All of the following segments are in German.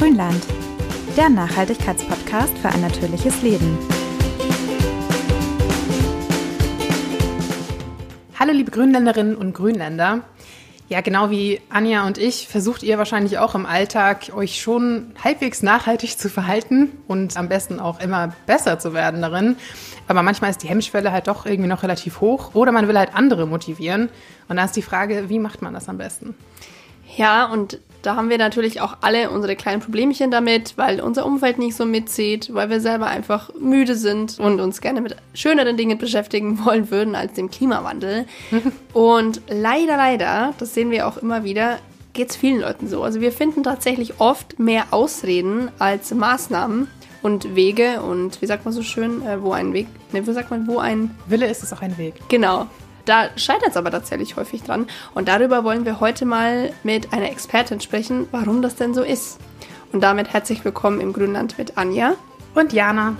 Grünland, der Nachhaltigkeitspodcast für ein natürliches Leben. Hallo liebe Grünländerinnen und Grünländer. Ja, genau wie Anja und ich versucht ihr wahrscheinlich auch im Alltag, euch schon halbwegs nachhaltig zu verhalten und am besten auch immer besser zu werden darin. Aber manchmal ist die Hemmschwelle halt doch irgendwie noch relativ hoch oder man will halt andere motivieren. Und da ist die Frage, wie macht man das am besten? Ja, und da haben wir natürlich auch alle unsere kleinen Problemchen damit, weil unser Umfeld nicht so mitzieht, weil wir selber einfach müde sind und uns gerne mit schöneren Dingen beschäftigen wollen würden als dem Klimawandel. und leider, leider, das sehen wir auch immer wieder, geht es vielen Leuten so. Also wir finden tatsächlich oft mehr Ausreden als Maßnahmen und Wege und wie sagt man so schön, äh, wo ein Weg, ne, wie sagt man, wo ein Wille ist, ist auch ein Weg. Genau. Da scheitert es aber tatsächlich häufig dran. Und darüber wollen wir heute mal mit einer Expertin sprechen, warum das denn so ist. Und damit herzlich willkommen im Grünland mit Anja und Jana.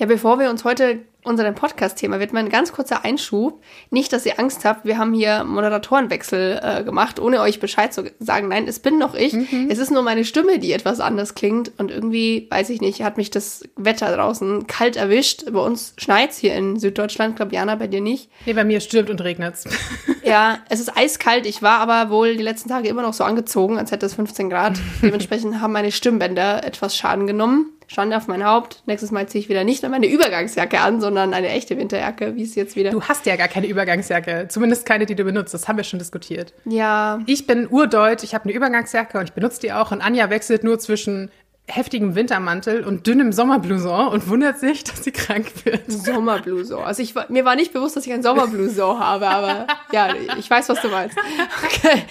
Ja, bevor wir uns heute unserem Podcast-Thema widmen, ein ganz kurzer Einschub. Nicht, dass ihr Angst habt, wir haben hier Moderatorenwechsel äh, gemacht, ohne euch Bescheid zu sagen. Nein, es bin noch ich. Mhm. Es ist nur meine Stimme, die etwas anders klingt. Und irgendwie, weiß ich nicht, hat mich das Wetter draußen kalt erwischt. Bei uns schneit's hier in Süddeutschland, glaube Jana, bei dir nicht. Nee, bei mir stürmt und regnet's. ja, es ist eiskalt. Ich war aber wohl die letzten Tage immer noch so angezogen, als hätte es 15 Grad. Dementsprechend haben meine Stimmbänder etwas Schaden genommen. Schande auf mein Haupt. Nächstes Mal ziehe ich wieder nicht mehr meine Übergangsjacke an, sondern eine echte Winterjacke, wie es jetzt wieder. Du hast ja gar keine Übergangsjacke. Zumindest keine, die du benutzt. Das haben wir schon diskutiert. Ja. Ich bin urdeutsch, ich habe eine Übergangsjacke und ich benutze die auch. Und Anja wechselt nur zwischen heftigem Wintermantel und dünnem Sommerblouson und wundert sich, dass sie krank wird. Sommerblouson. Also ich, mir war nicht bewusst, dass ich ein Sommerblouson habe, aber ja, ich weiß, was du meinst. Okay.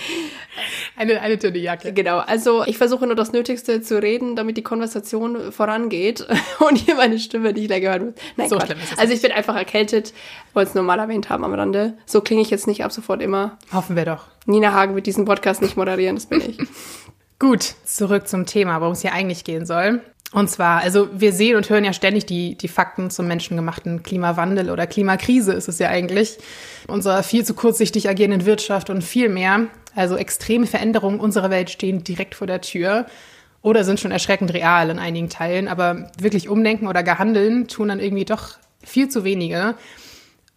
Eine, eine dünne Jacke. Genau. Also ich versuche nur das Nötigste zu reden, damit die Konversation vorangeht und hier meine Stimme nicht länger hören muss. Nein, so schlimm ist es Also ich bin einfach erkältet, wollte es nur mal erwähnt haben am Rande. So klinge ich jetzt nicht ab sofort immer. Hoffen wir doch. Nina Hagen wird diesen Podcast nicht moderieren, das bin ich. Gut, zurück zum Thema, worum es hier eigentlich gehen soll. Und zwar, also wir sehen und hören ja ständig die, die Fakten zum menschengemachten Klimawandel oder Klimakrise ist es ja eigentlich. Unserer viel zu kurzsichtig agierenden Wirtschaft und viel mehr. Also extreme Veränderungen unserer Welt stehen direkt vor der Tür oder sind schon erschreckend real in einigen Teilen. Aber wirklich umdenken oder gehandeln tun dann irgendwie doch viel zu wenige.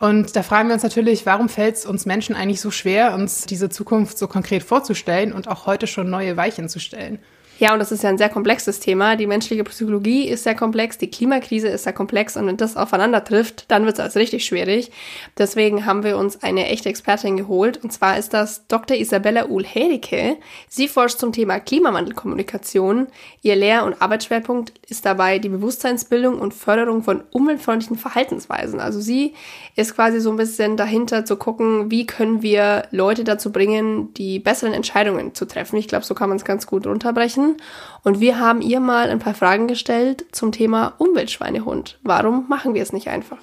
Und da fragen wir uns natürlich, warum fällt es uns Menschen eigentlich so schwer, uns diese Zukunft so konkret vorzustellen und auch heute schon neue Weichen zu stellen? Ja, und das ist ja ein sehr komplexes Thema. Die menschliche Psychologie ist sehr komplex, die Klimakrise ist sehr komplex und wenn das aufeinander trifft, dann wird es also richtig schwierig. Deswegen haben wir uns eine echte Expertin geholt und zwar ist das Dr. Isabella Uhl-Herike. Sie forscht zum Thema Klimawandelkommunikation. Ihr Lehr- und Arbeitsschwerpunkt ist dabei die Bewusstseinsbildung und Förderung von umweltfreundlichen Verhaltensweisen. Also sie ist quasi so ein bisschen dahinter zu gucken, wie können wir Leute dazu bringen, die besseren Entscheidungen zu treffen. Ich glaube, so kann man es ganz gut runterbrechen. Und wir haben ihr mal ein paar Fragen gestellt zum Thema Umweltschweinehund. Warum machen wir es nicht einfach?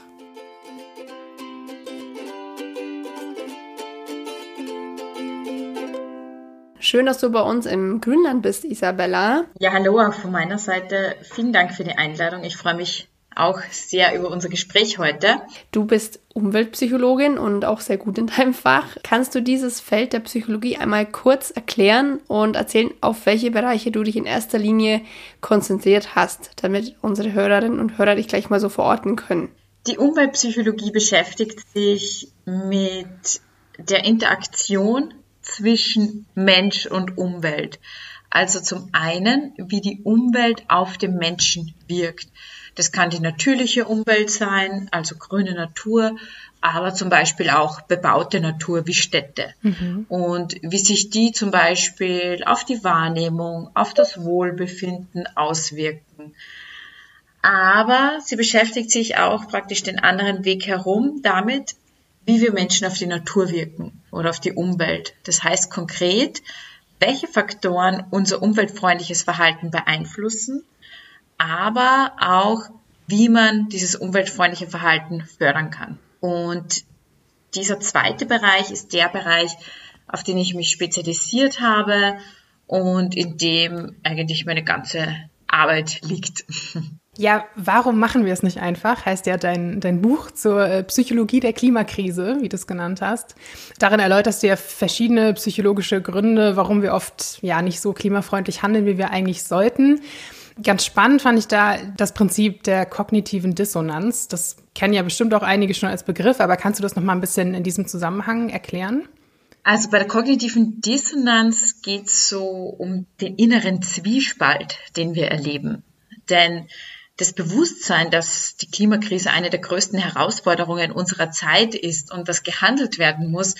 Schön, dass du bei uns im Grünland bist, Isabella. Ja, hallo auch von meiner Seite. Vielen Dank für die Einladung. Ich freue mich auch sehr über unser Gespräch heute. Du bist Umweltpsychologin und auch sehr gut in deinem Fach. Kannst du dieses Feld der Psychologie einmal kurz erklären und erzählen, auf welche Bereiche du dich in erster Linie konzentriert hast, damit unsere Hörerinnen und Hörer dich gleich mal so verorten können? Die Umweltpsychologie beschäftigt sich mit der Interaktion zwischen Mensch und Umwelt. Also zum einen, wie die Umwelt auf den Menschen wirkt. Das kann die natürliche Umwelt sein, also grüne Natur, aber zum Beispiel auch bebaute Natur wie Städte. Mhm. Und wie sich die zum Beispiel auf die Wahrnehmung, auf das Wohlbefinden auswirken. Aber sie beschäftigt sich auch praktisch den anderen Weg herum damit, wie wir Menschen auf die Natur wirken oder auf die Umwelt. Das heißt konkret, welche Faktoren unser umweltfreundliches Verhalten beeinflussen aber auch, wie man dieses umweltfreundliche Verhalten fördern kann. Und dieser zweite Bereich ist der Bereich, auf den ich mich spezialisiert habe und in dem eigentlich meine ganze Arbeit liegt. Ja, warum machen wir es nicht einfach? Heißt ja dein, dein Buch zur äh, Psychologie der Klimakrise, wie du es genannt hast. Darin erläuterst du ja verschiedene psychologische Gründe, warum wir oft ja nicht so klimafreundlich handeln, wie wir eigentlich sollten. Ganz spannend fand ich da das Prinzip der kognitiven Dissonanz. Das kennen ja bestimmt auch einige schon als Begriff, aber kannst du das noch mal ein bisschen in diesem Zusammenhang erklären? Also bei der kognitiven Dissonanz geht es so um den inneren Zwiespalt, den wir erleben. Denn das Bewusstsein, dass die Klimakrise eine der größten Herausforderungen unserer Zeit ist und dass gehandelt werden muss,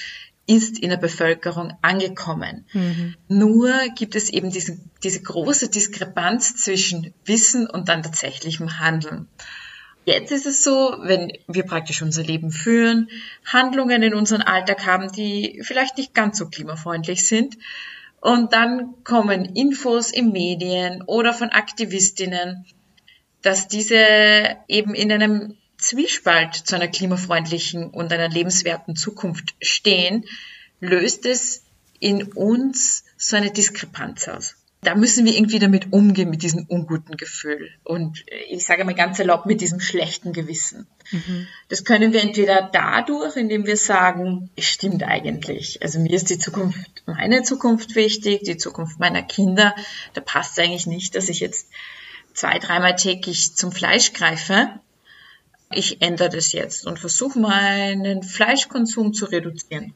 ist in der Bevölkerung angekommen. Mhm. Nur gibt es eben diese, diese große Diskrepanz zwischen Wissen und dann tatsächlichem Handeln. Jetzt ist es so, wenn wir praktisch unser Leben führen, Handlungen in unserem Alltag haben, die vielleicht nicht ganz so klimafreundlich sind. Und dann kommen Infos in Medien oder von Aktivistinnen, dass diese eben in einem Zwiespalt zu einer klimafreundlichen und einer lebenswerten Zukunft stehen, löst es in uns so eine Diskrepanz aus. Da müssen wir irgendwie damit umgehen, mit diesem unguten Gefühl. Und ich sage mal ganz erlaubt, mit diesem schlechten Gewissen. Mhm. Das können wir entweder dadurch, indem wir sagen, es stimmt eigentlich. Also mir ist die Zukunft, meine Zukunft wichtig, die Zukunft meiner Kinder. Da passt es eigentlich nicht, dass ich jetzt zwei, dreimal täglich zum Fleisch greife. Ich ändere das jetzt und versuche meinen Fleischkonsum zu reduzieren.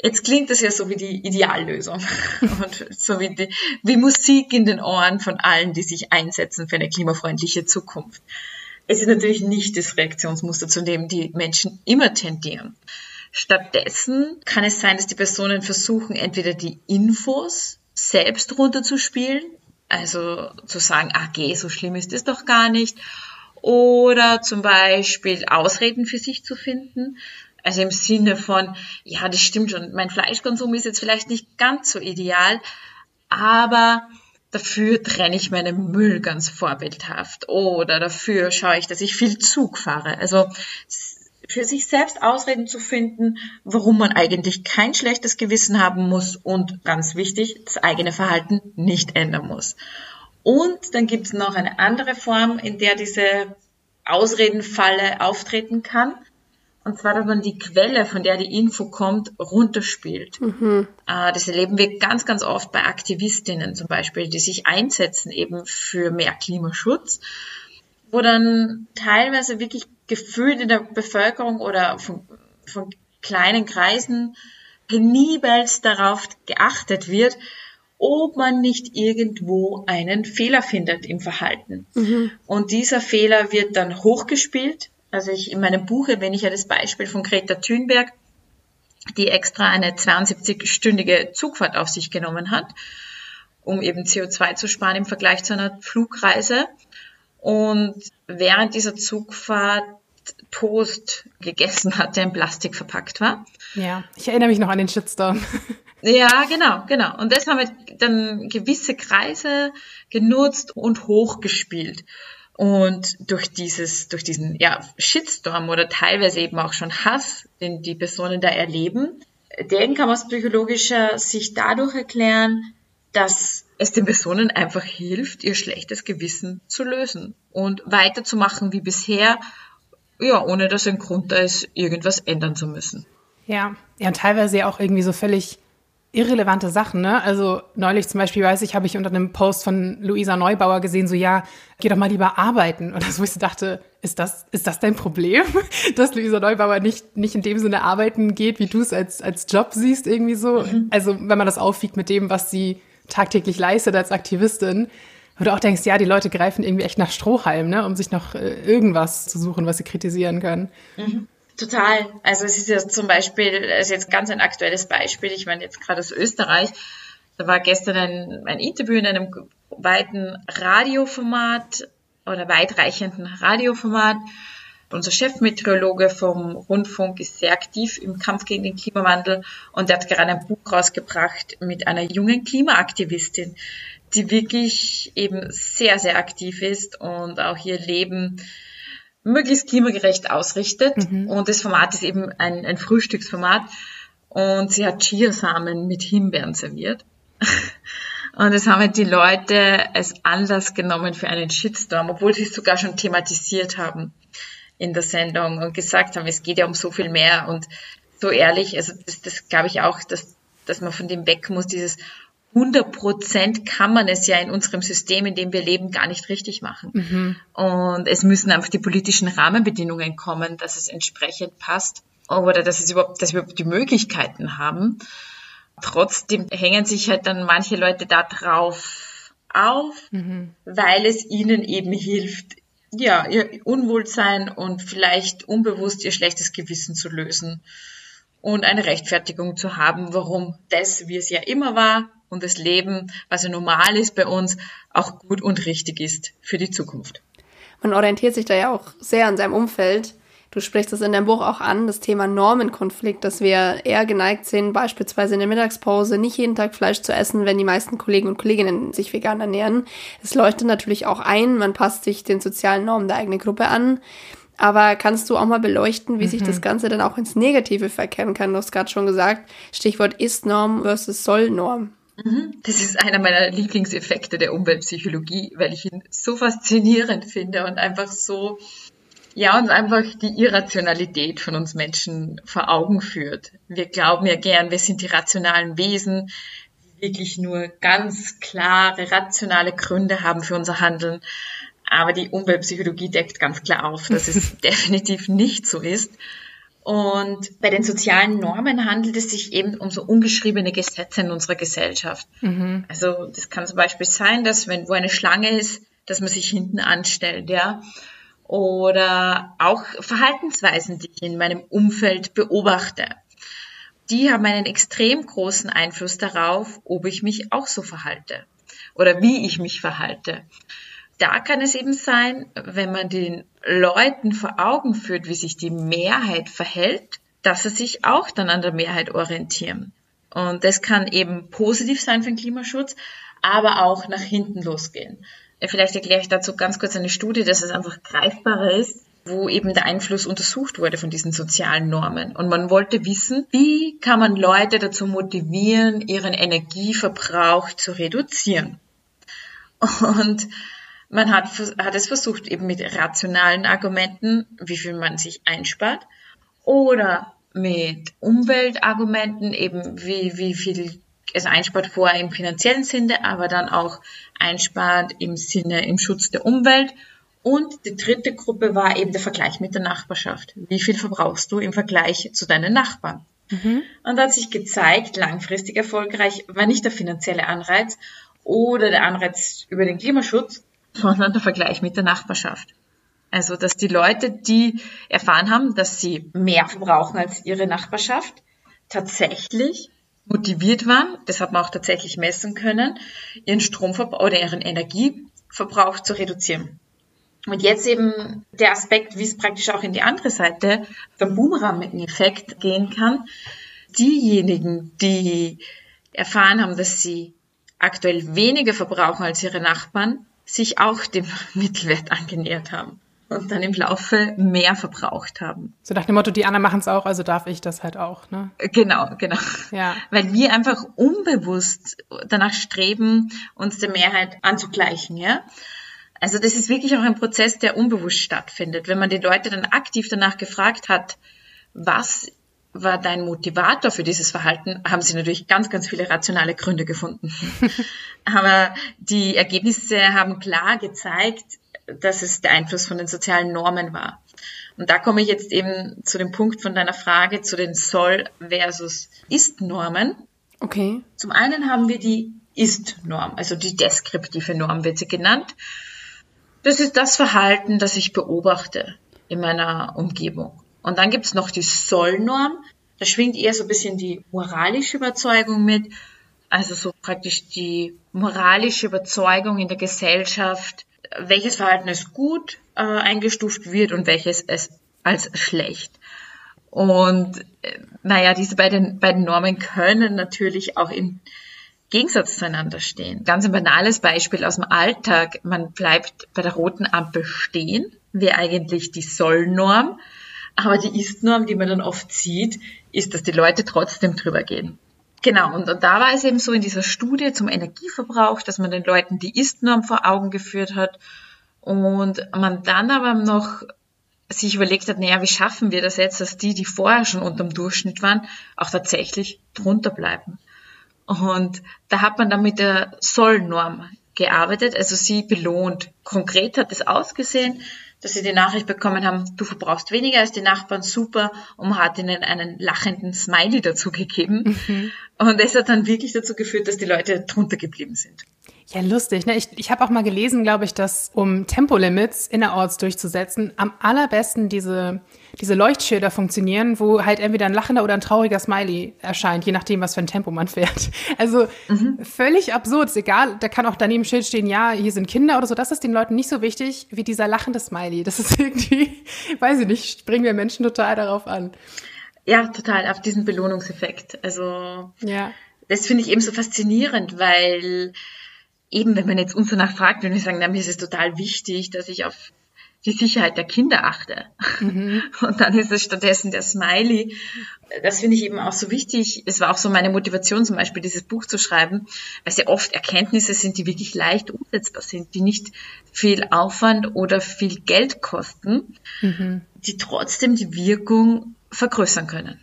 Jetzt klingt das ja so wie die Ideallösung und so wie, die, wie Musik in den Ohren von allen, die sich einsetzen für eine klimafreundliche Zukunft. Es ist natürlich nicht das Reaktionsmuster, zu dem die Menschen immer tendieren. Stattdessen kann es sein, dass die Personen versuchen, entweder die Infos selbst runterzuspielen, also zu sagen, ach geh, so schlimm ist es doch gar nicht. Oder zum Beispiel Ausreden für sich zu finden. Also im Sinne von, ja, das stimmt schon, mein Fleischkonsum ist jetzt vielleicht nicht ganz so ideal, aber dafür trenne ich meinen Müll ganz vorbildhaft. Oder dafür schaue ich, dass ich viel Zug fahre. Also für sich selbst Ausreden zu finden, warum man eigentlich kein schlechtes Gewissen haben muss und ganz wichtig, das eigene Verhalten nicht ändern muss. Und dann gibt es noch eine andere Form, in der diese Ausredenfalle auftreten kann. Und zwar, dass man die Quelle, von der die Info kommt, runterspielt. Mhm. Äh, das erleben wir ganz, ganz oft bei Aktivistinnen zum Beispiel, die sich einsetzen eben für mehr Klimaschutz, wo dann teilweise wirklich gefühlt in der Bevölkerung oder von, von kleinen Kreisen penibelst darauf geachtet wird, ob man nicht irgendwo einen Fehler findet im Verhalten. Mhm. Und dieser Fehler wird dann hochgespielt. Also ich in meinem Buch erwähne ich ja das Beispiel von Greta Thunberg, die extra eine 72-stündige Zugfahrt auf sich genommen hat, um eben CO2 zu sparen im Vergleich zu einer Flugreise. Und während dieser Zugfahrt Toast gegessen hat, der in Plastik verpackt war. Ja, ich erinnere mich noch an den Shitstorm. Ja, genau, genau. Und das haben dann gewisse Kreise genutzt und hochgespielt. Und durch dieses, durch diesen, ja, Shitstorm oder teilweise eben auch schon Hass, den die Personen da erleben, den kann man aus psychologischer Sicht dadurch erklären, dass es den Personen einfach hilft, ihr schlechtes Gewissen zu lösen und weiterzumachen wie bisher ja, ohne dass ein Grund da ist, irgendwas ändern zu müssen. Ja, ja, teilweise auch irgendwie so völlig irrelevante Sachen, ne? Also neulich zum Beispiel, weiß ich, habe ich unter einem Post von Luisa Neubauer gesehen, so ja, geh doch mal lieber arbeiten. Und das, wo ich so dachte, ist das, ist das dein Problem? Dass Luisa Neubauer nicht, nicht in dem Sinne arbeiten geht, wie du es als, als Job siehst, irgendwie so. Mhm. Also, wenn man das aufwiegt mit dem, was sie tagtäglich leistet als Aktivistin, wo du auch denkst, ja, die Leute greifen irgendwie echt nach Strohhalm, ne, um sich noch äh, irgendwas zu suchen, was sie kritisieren können. Mhm. Total. Also es ist ja zum Beispiel, es ist jetzt ganz ein aktuelles Beispiel, ich meine jetzt gerade aus Österreich, da war gestern ein, ein Interview in einem weiten Radioformat oder weitreichenden Radioformat. Unser Chefmeteorologe vom Rundfunk ist sehr aktiv im Kampf gegen den Klimawandel und er hat gerade ein Buch rausgebracht mit einer jungen Klimaaktivistin, die wirklich eben sehr, sehr aktiv ist und auch ihr Leben möglichst klimagerecht ausrichtet. Mhm. Und das Format ist eben ein, ein Frühstücksformat. Und sie hat Chiasamen mit Himbeeren serviert. Und das haben halt die Leute als Anlass genommen für einen Shitstorm, obwohl sie es sogar schon thematisiert haben in der Sendung und gesagt haben, es geht ja um so viel mehr und so ehrlich, also das, das glaube ich auch, dass, dass man von dem weg muss, dieses 100 Prozent kann man es ja in unserem System, in dem wir leben, gar nicht richtig machen. Mhm. Und es müssen einfach die politischen Rahmenbedingungen kommen, dass es entsprechend passt oder dass es überhaupt, dass wir überhaupt die Möglichkeiten haben. Trotzdem hängen sich halt dann manche Leute da drauf auf, mhm. weil es ihnen eben hilft, ja, ihr Unwohlsein und vielleicht unbewusst ihr schlechtes Gewissen zu lösen und eine Rechtfertigung zu haben, warum das, wie es ja immer war, und das Leben, was ja normal ist bei uns, auch gut und richtig ist für die Zukunft. Man orientiert sich da ja auch sehr an seinem Umfeld. Du sprichst es in deinem Buch auch an, das Thema Normenkonflikt, dass wir eher geneigt sind, beispielsweise in der Mittagspause nicht jeden Tag Fleisch zu essen, wenn die meisten Kollegen und Kolleginnen sich vegan ernähren. Es leuchtet natürlich auch ein, man passt sich den sozialen Normen der eigenen Gruppe an. Aber kannst du auch mal beleuchten, wie mhm. sich das Ganze dann auch ins Negative verkehren kann? Du hast gerade schon gesagt, Stichwort Ist-Norm versus Soll-Norm. Mhm. Das ist einer meiner Lieblingseffekte der Umweltpsychologie, weil ich ihn so faszinierend finde und einfach so ja, uns einfach die Irrationalität von uns Menschen vor Augen führt. Wir glauben ja gern, wir sind die rationalen Wesen, die wirklich nur ganz klare, rationale Gründe haben für unser Handeln. Aber die Umweltpsychologie deckt ganz klar auf, dass es definitiv nicht so ist. Und bei den sozialen Normen handelt es sich eben um so ungeschriebene Gesetze in unserer Gesellschaft. Mhm. Also das kann zum Beispiel sein, dass wenn wo eine Schlange ist, dass man sich hinten anstellt, ja oder auch Verhaltensweisen, die ich in meinem Umfeld beobachte. Die haben einen extrem großen Einfluss darauf, ob ich mich auch so verhalte oder wie ich mich verhalte. Da kann es eben sein, wenn man den Leuten vor Augen führt, wie sich die Mehrheit verhält, dass sie sich auch dann an der Mehrheit orientieren. Und das kann eben positiv sein für den Klimaschutz, aber auch nach hinten losgehen. Vielleicht erkläre ich dazu ganz kurz eine Studie, dass es einfach greifbarer ist, wo eben der Einfluss untersucht wurde von diesen sozialen Normen. Und man wollte wissen, wie kann man Leute dazu motivieren, ihren Energieverbrauch zu reduzieren. Und man hat, hat es versucht eben mit rationalen Argumenten, wie viel man sich einspart, oder mit Umweltargumenten, eben wie, wie viel es einspart vorher im finanziellen Sinne, aber dann auch einspart im Sinne im Schutz der Umwelt. Und die dritte Gruppe war eben der Vergleich mit der Nachbarschaft. Wie viel verbrauchst du im Vergleich zu deinen Nachbarn? Mhm. Und da hat sich gezeigt, langfristig erfolgreich war nicht der finanzielle Anreiz oder der Anreiz über den Klimaschutz, sondern der Vergleich mit der Nachbarschaft. Also, dass die Leute, die erfahren haben, dass sie mehr verbrauchen als ihre Nachbarschaft, tatsächlich motiviert waren, das hat man auch tatsächlich messen können, ihren Stromverbrauch oder ihren Energieverbrauch zu reduzieren. Und jetzt eben der Aspekt, wie es praktisch auch in die andere Seite vom Boomerang-Effekt gehen kann. Diejenigen, die erfahren haben, dass sie aktuell weniger verbrauchen als ihre Nachbarn, sich auch dem Mittelwert angenähert haben und dann im Laufe mehr verbraucht haben. So nach dem Motto, die anderen machen es auch, also darf ich das halt auch, ne? Genau, genau. Ja. Weil wir einfach unbewusst danach streben, uns der Mehrheit anzugleichen, ja? Also das ist wirklich auch ein Prozess, der unbewusst stattfindet. Wenn man die Leute dann aktiv danach gefragt hat, was war dein Motivator für dieses Verhalten, haben sie natürlich ganz, ganz viele rationale Gründe gefunden. Aber die Ergebnisse haben klar gezeigt, dass es der Einfluss von den sozialen Normen war. Und da komme ich jetzt eben zu dem Punkt von deiner Frage zu den Soll versus Ist-Normen. Okay. Zum einen haben wir die Ist-Norm, also die deskriptive Norm wird sie genannt. Das ist das Verhalten, das ich beobachte in meiner Umgebung. Und dann gibt's noch die Soll-Norm. Da schwingt eher so ein bisschen die moralische Überzeugung mit. Also so praktisch die moralische Überzeugung in der Gesellschaft, welches Verhalten als gut äh, eingestuft wird und welches es als schlecht. Und äh, naja, diese beiden, beiden Normen können natürlich auch im Gegensatz zueinander stehen. Ganz ein banales Beispiel aus dem Alltag. Man bleibt bei der roten Ampel stehen, wäre eigentlich die Soll-Norm. Aber die Ist-Norm, die man dann oft sieht, ist, dass die Leute trotzdem drüber gehen. Genau, und, und da war es eben so in dieser Studie zum Energieverbrauch, dass man den Leuten die Ist-Norm vor Augen geführt hat und man dann aber noch sich überlegt hat, naja, wie schaffen wir das jetzt, dass die, die vorher schon unterm Durchschnitt waren, auch tatsächlich drunter bleiben. Und da hat man dann mit der Sollnorm gearbeitet, also sie belohnt. Konkret hat es ausgesehen, dass sie die Nachricht bekommen haben, du verbrauchst weniger als die Nachbarn, super, und man hat ihnen einen lachenden Smiley dazu gegeben. Mhm. Und das hat dann wirklich dazu geführt, dass die Leute drunter geblieben sind. Ja, lustig. Ne? Ich, ich habe auch mal gelesen, glaube ich, dass um Tempolimits innerorts durchzusetzen, am allerbesten diese, diese Leuchtschilder funktionieren, wo halt entweder ein lachender oder ein trauriger Smiley erscheint, je nachdem, was für ein Tempo man fährt. Also mhm. völlig absurd. Ist egal, da kann auch daneben Schild stehen, ja, hier sind Kinder oder so. Das ist den Leuten nicht so wichtig wie dieser lachende Smiley. Das ist irgendwie, weiß ich nicht, springen wir Menschen total darauf an. Ja, total, auf diesen Belohnungseffekt. Also ja. das finde ich eben so faszinierend, weil eben, wenn man jetzt uns danach fragt, wenn wir sagen, na, mir ist es total wichtig, dass ich auf die Sicherheit der Kinder achte. Mhm. Und dann ist es stattdessen der Smiley. Das finde ich eben auch so wichtig. Es war auch so meine Motivation, zum Beispiel dieses Buch zu schreiben, weil es ja oft Erkenntnisse sind, die wirklich leicht umsetzbar sind, die nicht viel Aufwand oder viel Geld kosten, mhm. die trotzdem die Wirkung vergrößern können.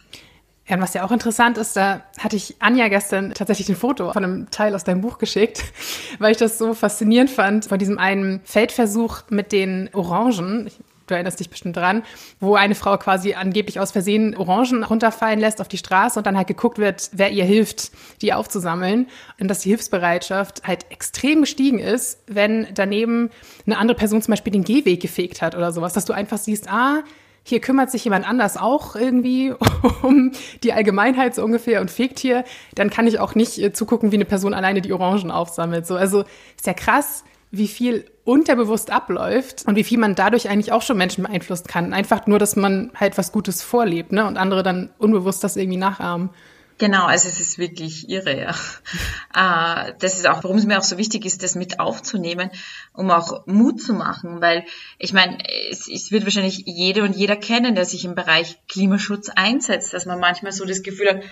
Ja, und was ja auch interessant ist, da hatte ich Anja gestern tatsächlich ein Foto von einem Teil aus deinem Buch geschickt, weil ich das so faszinierend fand, von diesem einen Feldversuch mit den Orangen. Du erinnerst dich bestimmt dran, wo eine Frau quasi angeblich aus Versehen Orangen runterfallen lässt auf die Straße und dann halt geguckt wird, wer ihr hilft, die aufzusammeln. Und dass die Hilfsbereitschaft halt extrem gestiegen ist, wenn daneben eine andere Person zum Beispiel den Gehweg gefegt hat oder sowas, dass du einfach siehst, ah, hier kümmert sich jemand anders auch irgendwie um die Allgemeinheit so ungefähr und fegt hier, dann kann ich auch nicht äh, zugucken, wie eine Person alleine die Orangen aufsammelt. So, also ist ja krass, wie viel unterbewusst abläuft und wie viel man dadurch eigentlich auch schon Menschen beeinflussen kann. Einfach nur, dass man halt was Gutes vorlebt, ne? Und andere dann unbewusst das irgendwie nachahmen. Genau, also es ist wirklich irre, ja. Äh, das ist auch, warum es mir auch so wichtig ist, das mit aufzunehmen, um auch Mut zu machen, weil ich meine, es, es wird wahrscheinlich jede und jeder kennen, der sich im Bereich Klimaschutz einsetzt, dass man manchmal so das Gefühl hat,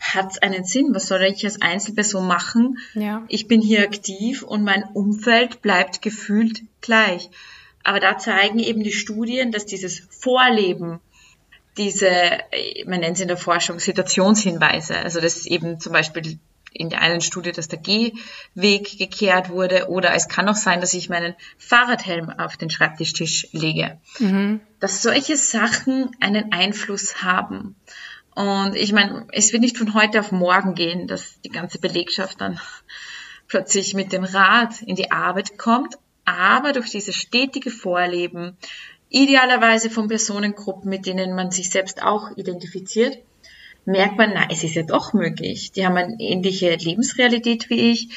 hat es einen Sinn? Was soll ich als Einzelperson machen? Ja. Ich bin hier aktiv und mein Umfeld bleibt gefühlt gleich. Aber da zeigen eben die Studien, dass dieses Vorleben diese, man nennt es in der Forschung Situationshinweise. Also das ist eben zum Beispiel in der einen Studie, dass der Gehweg gekehrt wurde oder es kann auch sein, dass ich meinen Fahrradhelm auf den Schreibtischtisch lege. Mhm. Dass solche Sachen einen Einfluss haben. Und ich meine, es wird nicht von heute auf morgen gehen, dass die ganze Belegschaft dann plötzlich mit dem Rad in die Arbeit kommt. Aber durch dieses stetige Vorleben, idealerweise von Personengruppen, mit denen man sich selbst auch identifiziert, merkt man, na, es ist ja doch möglich. Die haben eine ähnliche Lebensrealität wie ich.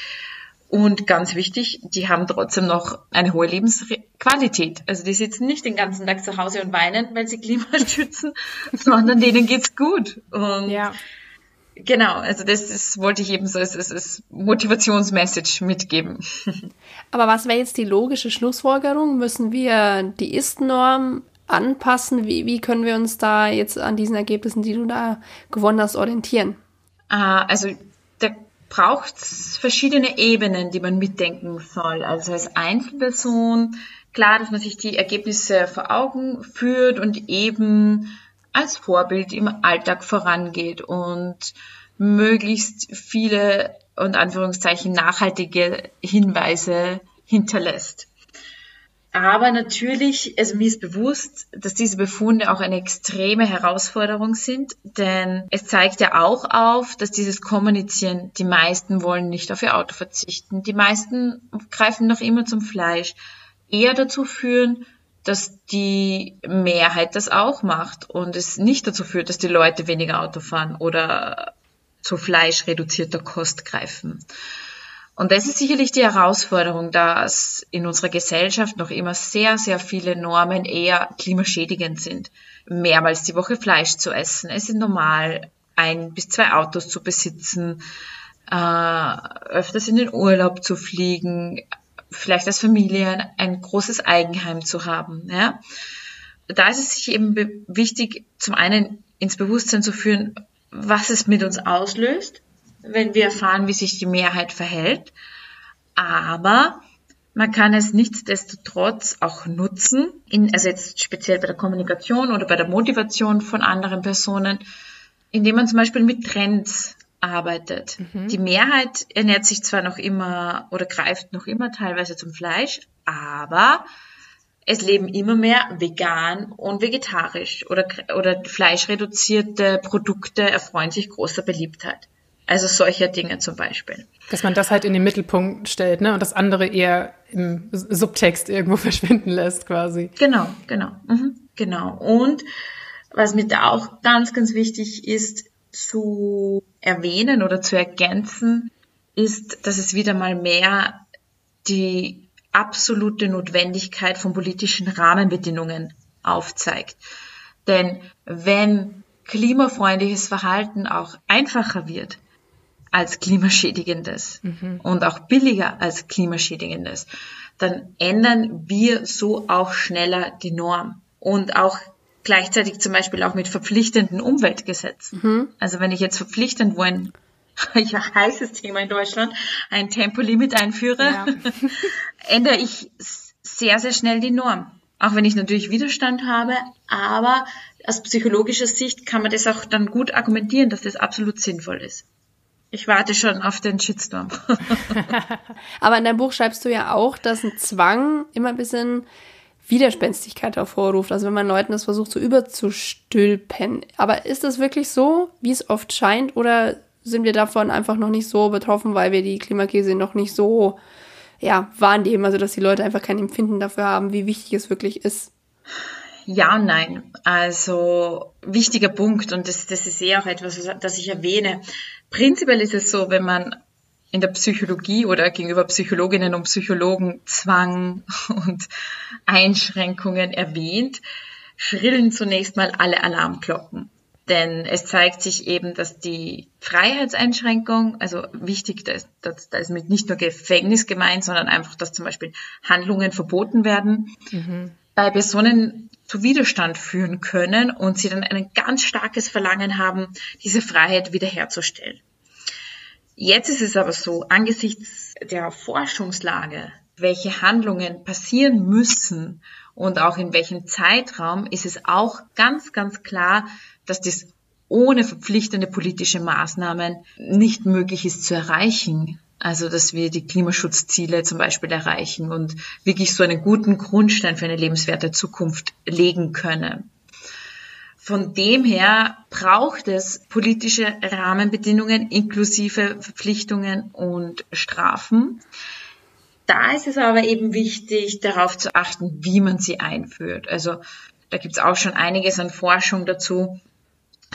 Und ganz wichtig, die haben trotzdem noch eine hohe Lebensqualität. Also die sitzen nicht den ganzen Tag zu Hause und weinen, weil sie Klima schützen, sondern denen geht's gut. Und ja. Genau, also das, das wollte ich eben so als, als, Motivationsmessage mitgeben. Aber was wäre jetzt die logische Schlussfolgerung? Müssen wir die Ist-Norm anpassen? Wie, wie können wir uns da jetzt an diesen Ergebnissen, die du da gewonnen hast, orientieren? Ah, also da braucht es verschiedene Ebenen, die man mitdenken soll. Also als Einzelperson, klar, dass man sich die Ergebnisse vor Augen führt und eben als Vorbild im Alltag vorangeht und möglichst viele und Anführungszeichen nachhaltige Hinweise hinterlässt. Aber natürlich, also mir ist bewusst, dass diese Befunde auch eine extreme Herausforderung sind, denn es zeigt ja auch auf, dass dieses Kommunizieren, die meisten wollen nicht auf ihr Auto verzichten, die meisten greifen noch immer zum Fleisch, eher dazu führen, dass die Mehrheit das auch macht und es nicht dazu führt, dass die Leute weniger Auto fahren oder zu fleischreduzierter Kost greifen. Und das ist sicherlich die Herausforderung, dass in unserer Gesellschaft noch immer sehr, sehr viele Normen eher klimaschädigend sind. Mehrmals die Woche Fleisch zu essen. Es ist normal, ein bis zwei Autos zu besitzen, äh, öfters in den Urlaub zu fliegen, vielleicht als Familie ein großes Eigenheim zu haben. Ja? Da ist es sich eben wichtig, zum einen ins Bewusstsein zu führen, was es mit uns auslöst, wenn wir erfahren, wie sich die Mehrheit verhält. Aber man kann es nichtsdestotrotz auch nutzen, in, also jetzt speziell bei der Kommunikation oder bei der Motivation von anderen Personen, indem man zum Beispiel mit Trends arbeitet. Mhm. Die Mehrheit ernährt sich zwar noch immer oder greift noch immer teilweise zum Fleisch, aber es leben immer mehr vegan und vegetarisch oder, oder fleischreduzierte Produkte erfreuen sich großer Beliebtheit. Also solche Dinge zum Beispiel. Dass man das halt in den Mittelpunkt stellt, ne? Und das andere eher im Subtext irgendwo verschwinden lässt, quasi. Genau, genau. Mhm, genau. Und was mir da auch ganz, ganz wichtig ist zu erwähnen oder zu ergänzen, ist, dass es wieder mal mehr die absolute Notwendigkeit von politischen Rahmenbedingungen aufzeigt. Denn wenn klimafreundliches Verhalten auch einfacher wird, als klimaschädigendes mhm. und auch billiger als klimaschädigendes, dann ändern wir so auch schneller die Norm und auch gleichzeitig zum Beispiel auch mit verpflichtenden Umweltgesetzen. Mhm. Also wenn ich jetzt verpflichtend wo ein ja, heißes Thema in Deutschland, ein Tempolimit einführe, ja. ändere ich sehr, sehr schnell die Norm. Auch wenn ich natürlich Widerstand habe, aber aus psychologischer Sicht kann man das auch dann gut argumentieren, dass das absolut sinnvoll ist. Ich warte schon auf den Shitstorm. Aber in deinem Buch schreibst du ja auch, dass ein Zwang immer ein bisschen Widerspenstigkeit hervorruft. Also wenn man Leuten das versucht, so überzustülpen. Aber ist das wirklich so, wie es oft scheint? Oder sind wir davon einfach noch nicht so betroffen, weil wir die Klimakrise noch nicht so ja, wahrnehmen? Also dass die Leute einfach kein Empfinden dafür haben, wie wichtig es wirklich ist? Ja und nein. Also wichtiger Punkt und das, das ist eher auch etwas, das ich erwähne. Prinzipiell ist es so, wenn man in der Psychologie oder gegenüber Psychologinnen und Psychologen Zwang und Einschränkungen erwähnt, schrillen zunächst mal alle Alarmglocken. Denn es zeigt sich eben, dass die Freiheitseinschränkung, also wichtig, da ist, da ist mit nicht nur Gefängnis gemeint, sondern einfach, dass zum Beispiel Handlungen verboten werden, mhm. bei Personen zu Widerstand führen können und sie dann ein ganz starkes Verlangen haben, diese Freiheit wiederherzustellen. Jetzt ist es aber so, angesichts der Forschungslage, welche Handlungen passieren müssen und auch in welchem Zeitraum, ist es auch ganz, ganz klar, dass das ohne verpflichtende politische Maßnahmen nicht möglich ist zu erreichen. Also, dass wir die Klimaschutzziele zum Beispiel erreichen und wirklich so einen guten Grundstein für eine lebenswerte Zukunft legen können. Von dem her braucht es politische Rahmenbedingungen inklusive Verpflichtungen und Strafen. Da ist es aber eben wichtig, darauf zu achten, wie man sie einführt. Also da gibt es auch schon einiges an Forschung dazu,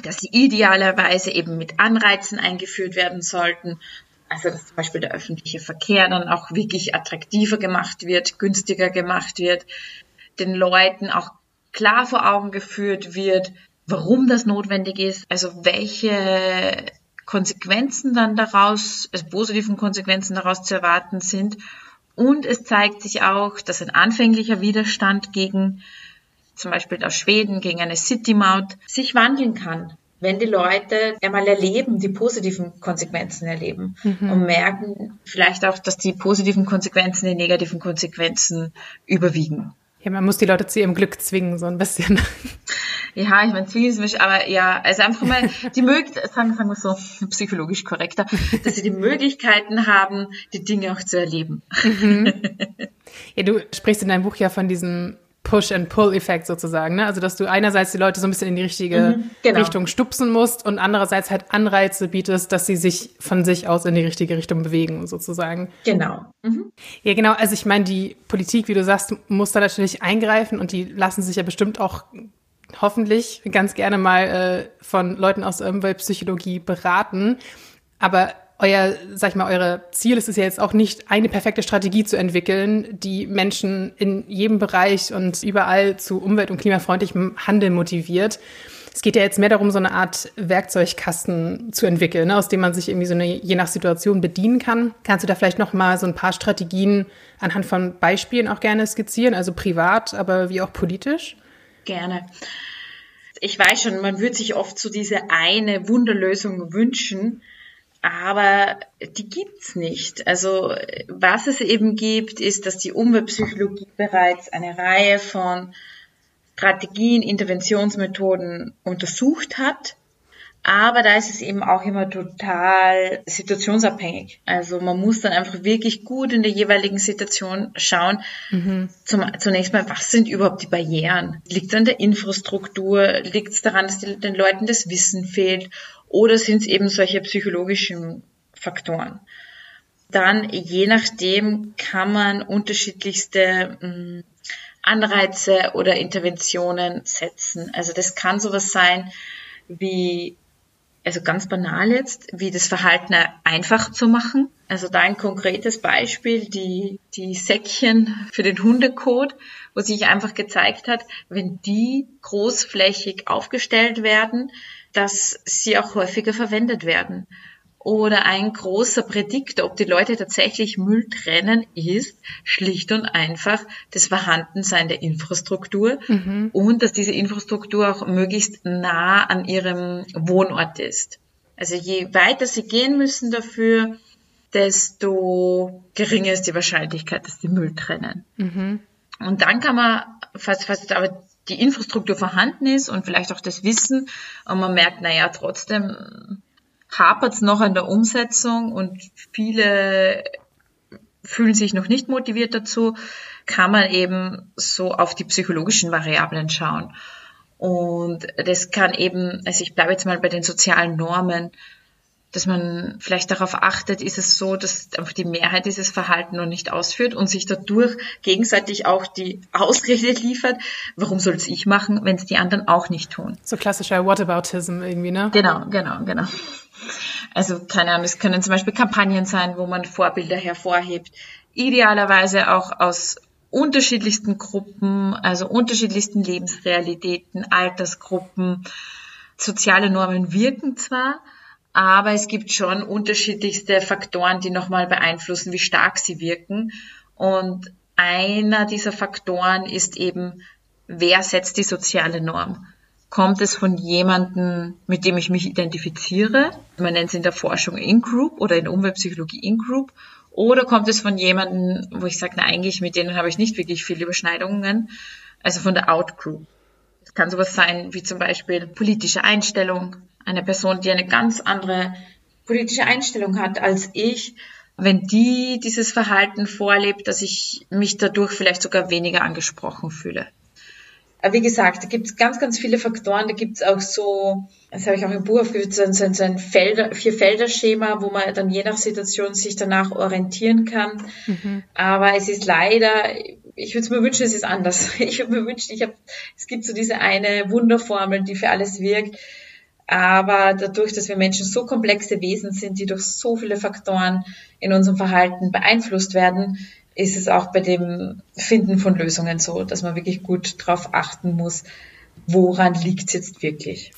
dass sie idealerweise eben mit Anreizen eingeführt werden sollten also dass zum Beispiel der öffentliche Verkehr dann auch wirklich attraktiver gemacht wird, günstiger gemacht wird, den Leuten auch klar vor Augen geführt wird, warum das notwendig ist, also welche Konsequenzen dann daraus, also positiven Konsequenzen daraus zu erwarten sind. Und es zeigt sich auch, dass ein anfänglicher Widerstand gegen zum Beispiel aus Schweden gegen eine City-Maut sich wandeln kann wenn die Leute einmal erleben, die positiven Konsequenzen erleben mhm. und merken vielleicht auch, dass die positiven Konsequenzen die negativen Konsequenzen überwiegen. Ja, man muss die Leute zu ihrem Glück zwingen, so ein bisschen. Ja, ich meine, zwingen ist mich, aber ja, also einfach mal die Möglichkeit, sagen, sagen wir so, psychologisch korrekter, dass sie die Möglichkeiten haben, die Dinge auch zu erleben. Mhm. Ja, du sprichst in deinem Buch ja von diesem Push-and-Pull-Effekt sozusagen. Ne? Also, dass du einerseits die Leute so ein bisschen in die richtige mhm, genau. Richtung stupsen musst und andererseits halt Anreize bietest, dass sie sich von sich aus in die richtige Richtung bewegen, sozusagen. Genau. Mhm. Ja, genau. Also, ich meine, die Politik, wie du sagst, muss da natürlich eingreifen und die lassen sich ja bestimmt auch hoffentlich ganz gerne mal äh, von Leuten aus der Umweltpsychologie beraten. Aber euer, sag ich mal, eure Ziel ist es ja jetzt auch nicht, eine perfekte Strategie zu entwickeln, die Menschen in jedem Bereich und überall zu umwelt- und klimafreundlichem Handeln motiviert. Es geht ja jetzt mehr darum, so eine Art Werkzeugkasten zu entwickeln, ne, aus dem man sich irgendwie so eine je nach Situation bedienen kann. Kannst du da vielleicht noch mal so ein paar Strategien anhand von Beispielen auch gerne skizzieren, also privat, aber wie auch politisch? Gerne. Ich weiß schon, man würde sich oft so diese eine Wunderlösung wünschen, aber die gibt's nicht. Also was es eben gibt, ist, dass die Umweltpsychologie bereits eine Reihe von Strategien, Interventionsmethoden untersucht hat. Aber da ist es eben auch immer total situationsabhängig. Also man muss dann einfach wirklich gut in der jeweiligen Situation schauen. Mhm. Zum, zunächst mal, was sind überhaupt die Barrieren? Liegt es an der Infrastruktur? Liegt es daran, dass die, den Leuten das Wissen fehlt? Oder sind es eben solche psychologischen Faktoren? Dann, je nachdem, kann man unterschiedlichste mh, hm, Anreize oder Interventionen setzen. Also das kann sowas sein wie, also ganz banal jetzt, wie das Verhalten einfach zu machen. Also da ein konkretes Beispiel, die, die Säckchen für den Hundekot, wo sich einfach gezeigt hat, wenn die großflächig aufgestellt werden, dass sie auch häufiger verwendet werden. Oder ein großer Prädiktor, ob die Leute tatsächlich Müll trennen, ist schlicht und einfach das Vorhandensein der Infrastruktur mhm. und dass diese Infrastruktur auch möglichst nah an ihrem Wohnort ist. Also je weiter sie gehen müssen dafür, desto geringer ist die Wahrscheinlichkeit, dass sie Müll trennen. Mhm. Und dann kann man, falls, falls aber die Infrastruktur vorhanden ist und vielleicht auch das Wissen und man merkt, naja, trotzdem hapert es noch an der Umsetzung und viele fühlen sich noch nicht motiviert dazu, kann man eben so auf die psychologischen Variablen schauen. Und das kann eben, also ich bleibe jetzt mal bei den sozialen Normen, dass man vielleicht darauf achtet, ist es so, dass einfach die Mehrheit dieses Verhalten noch nicht ausführt und sich dadurch gegenseitig auch die Ausrede liefert, warum soll es ich machen, wenn es die anderen auch nicht tun. So klassischer Whataboutism irgendwie, ne? Genau, genau, genau. Also keine Ahnung, es können zum Beispiel Kampagnen sein, wo man Vorbilder hervorhebt. Idealerweise auch aus unterschiedlichsten Gruppen, also unterschiedlichsten Lebensrealitäten, Altersgruppen. Soziale Normen wirken zwar, aber es gibt schon unterschiedlichste Faktoren, die nochmal beeinflussen, wie stark sie wirken. Und einer dieser Faktoren ist eben, wer setzt die soziale Norm? Kommt es von jemandem, mit dem ich mich identifiziere? Man nennt es in der Forschung In-Group oder in der Umweltpsychologie In-Group. Oder kommt es von jemandem, wo ich sage, na eigentlich, mit denen habe ich nicht wirklich viele Überschneidungen, also von der Out-Group. Es kann sowas sein wie zum Beispiel politische Einstellung, eine Person, die eine ganz andere politische Einstellung hat als ich, wenn die dieses Verhalten vorlebt, dass ich mich dadurch vielleicht sogar weniger angesprochen fühle. Wie gesagt, da gibt es ganz, ganz viele Faktoren. Da gibt es auch so, das habe ich auch im Buch aufgeführt, so ein, so ein Felder, Vier-Felder-Schema, wo man dann je nach Situation sich danach orientieren kann. Mhm. Aber es ist leider, ich würde es mir wünschen, es ist anders. Ich würde mir wünschen, ich habe, es gibt so diese eine Wunderformel, die für alles wirkt. Aber dadurch, dass wir Menschen so komplexe Wesen sind, die durch so viele Faktoren in unserem Verhalten beeinflusst werden, ist es auch bei dem Finden von Lösungen so, dass man wirklich gut darauf achten muss, woran liegt es jetzt wirklich.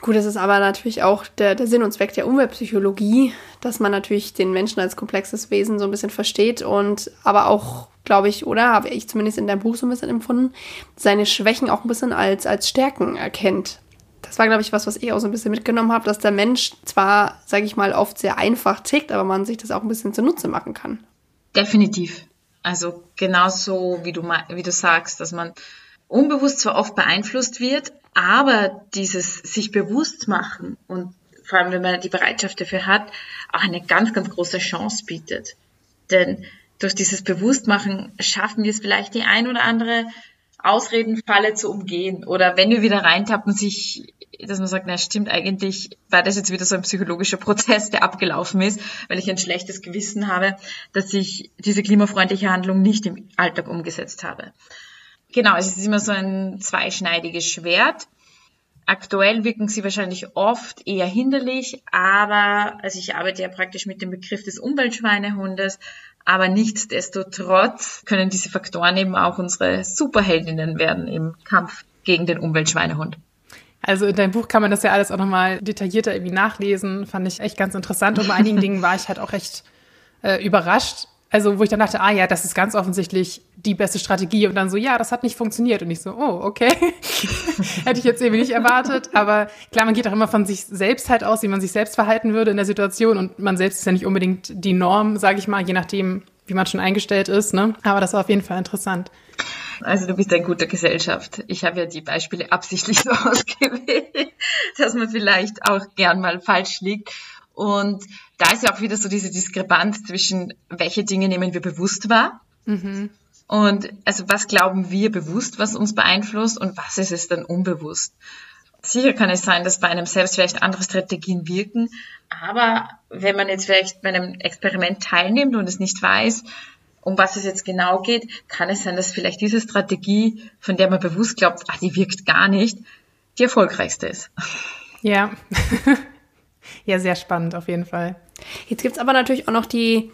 Gut, das ist aber natürlich auch der, der Sinn und Zweck der Umweltpsychologie, dass man natürlich den Menschen als komplexes Wesen so ein bisschen versteht und aber auch, glaube ich, oder habe ich zumindest in deinem Buch so ein bisschen empfunden, seine Schwächen auch ein bisschen als, als Stärken erkennt das war, glaube ich, was, was ich auch so ein bisschen mitgenommen habe, dass der Mensch zwar, sage ich mal, oft sehr einfach tickt, aber man sich das auch ein bisschen zunutze machen kann. Definitiv. Also genauso wie du, wie du sagst, dass man unbewusst zwar oft beeinflusst wird, aber dieses sich bewusst machen und vor allem, wenn man die Bereitschaft dafür hat, auch eine ganz, ganz große Chance bietet. Denn durch dieses Bewusstmachen schaffen wir es vielleicht die ein oder andere Ausredenfalle zu umgehen. Oder wenn wir wieder reintappen, sich, dass man sagt, na stimmt, eigentlich war das jetzt wieder so ein psychologischer Prozess, der abgelaufen ist, weil ich ein schlechtes Gewissen habe, dass ich diese klimafreundliche Handlung nicht im Alltag umgesetzt habe. Genau, es ist immer so ein zweischneidiges Schwert. Aktuell wirken sie wahrscheinlich oft eher hinderlich, aber also ich arbeite ja praktisch mit dem Begriff des Umweltschweinehundes, aber nichtsdestotrotz können diese Faktoren eben auch unsere Superheldinnen werden im Kampf gegen den Umweltschweinehund. Also in deinem Buch kann man das ja alles auch nochmal detaillierter irgendwie nachlesen. Fand ich echt ganz interessant. Und bei einigen Dingen war ich halt auch recht äh, überrascht. Also wo ich dann dachte, ah ja, das ist ganz offensichtlich die beste Strategie und dann so, ja, das hat nicht funktioniert und ich so, oh, okay, hätte ich jetzt irgendwie nicht erwartet, aber klar, man geht auch immer von sich selbst halt aus, wie man sich selbst verhalten würde in der Situation und man selbst ist ja nicht unbedingt die Norm, sage ich mal, je nachdem, wie man schon eingestellt ist, ne? Aber das war auf jeden Fall interessant. Also du bist ein guter Gesellschaft. Ich habe ja die Beispiele absichtlich so ausgewählt, dass man vielleicht auch gern mal falsch liegt. Und da ist ja auch wieder so diese Diskrepanz zwischen, welche Dinge nehmen wir bewusst wahr mhm. und also was glauben wir bewusst, was uns beeinflusst und was ist es dann unbewusst. Sicher kann es sein, dass bei einem selbst vielleicht andere Strategien wirken, aber wenn man jetzt vielleicht bei einem Experiment teilnimmt und es nicht weiß, um was es jetzt genau geht, kann es sein, dass vielleicht diese Strategie, von der man bewusst glaubt, ach, die wirkt gar nicht, die erfolgreichste ist. Ja. ja, sehr spannend auf jeden Fall. Jetzt gibt's aber natürlich auch noch die,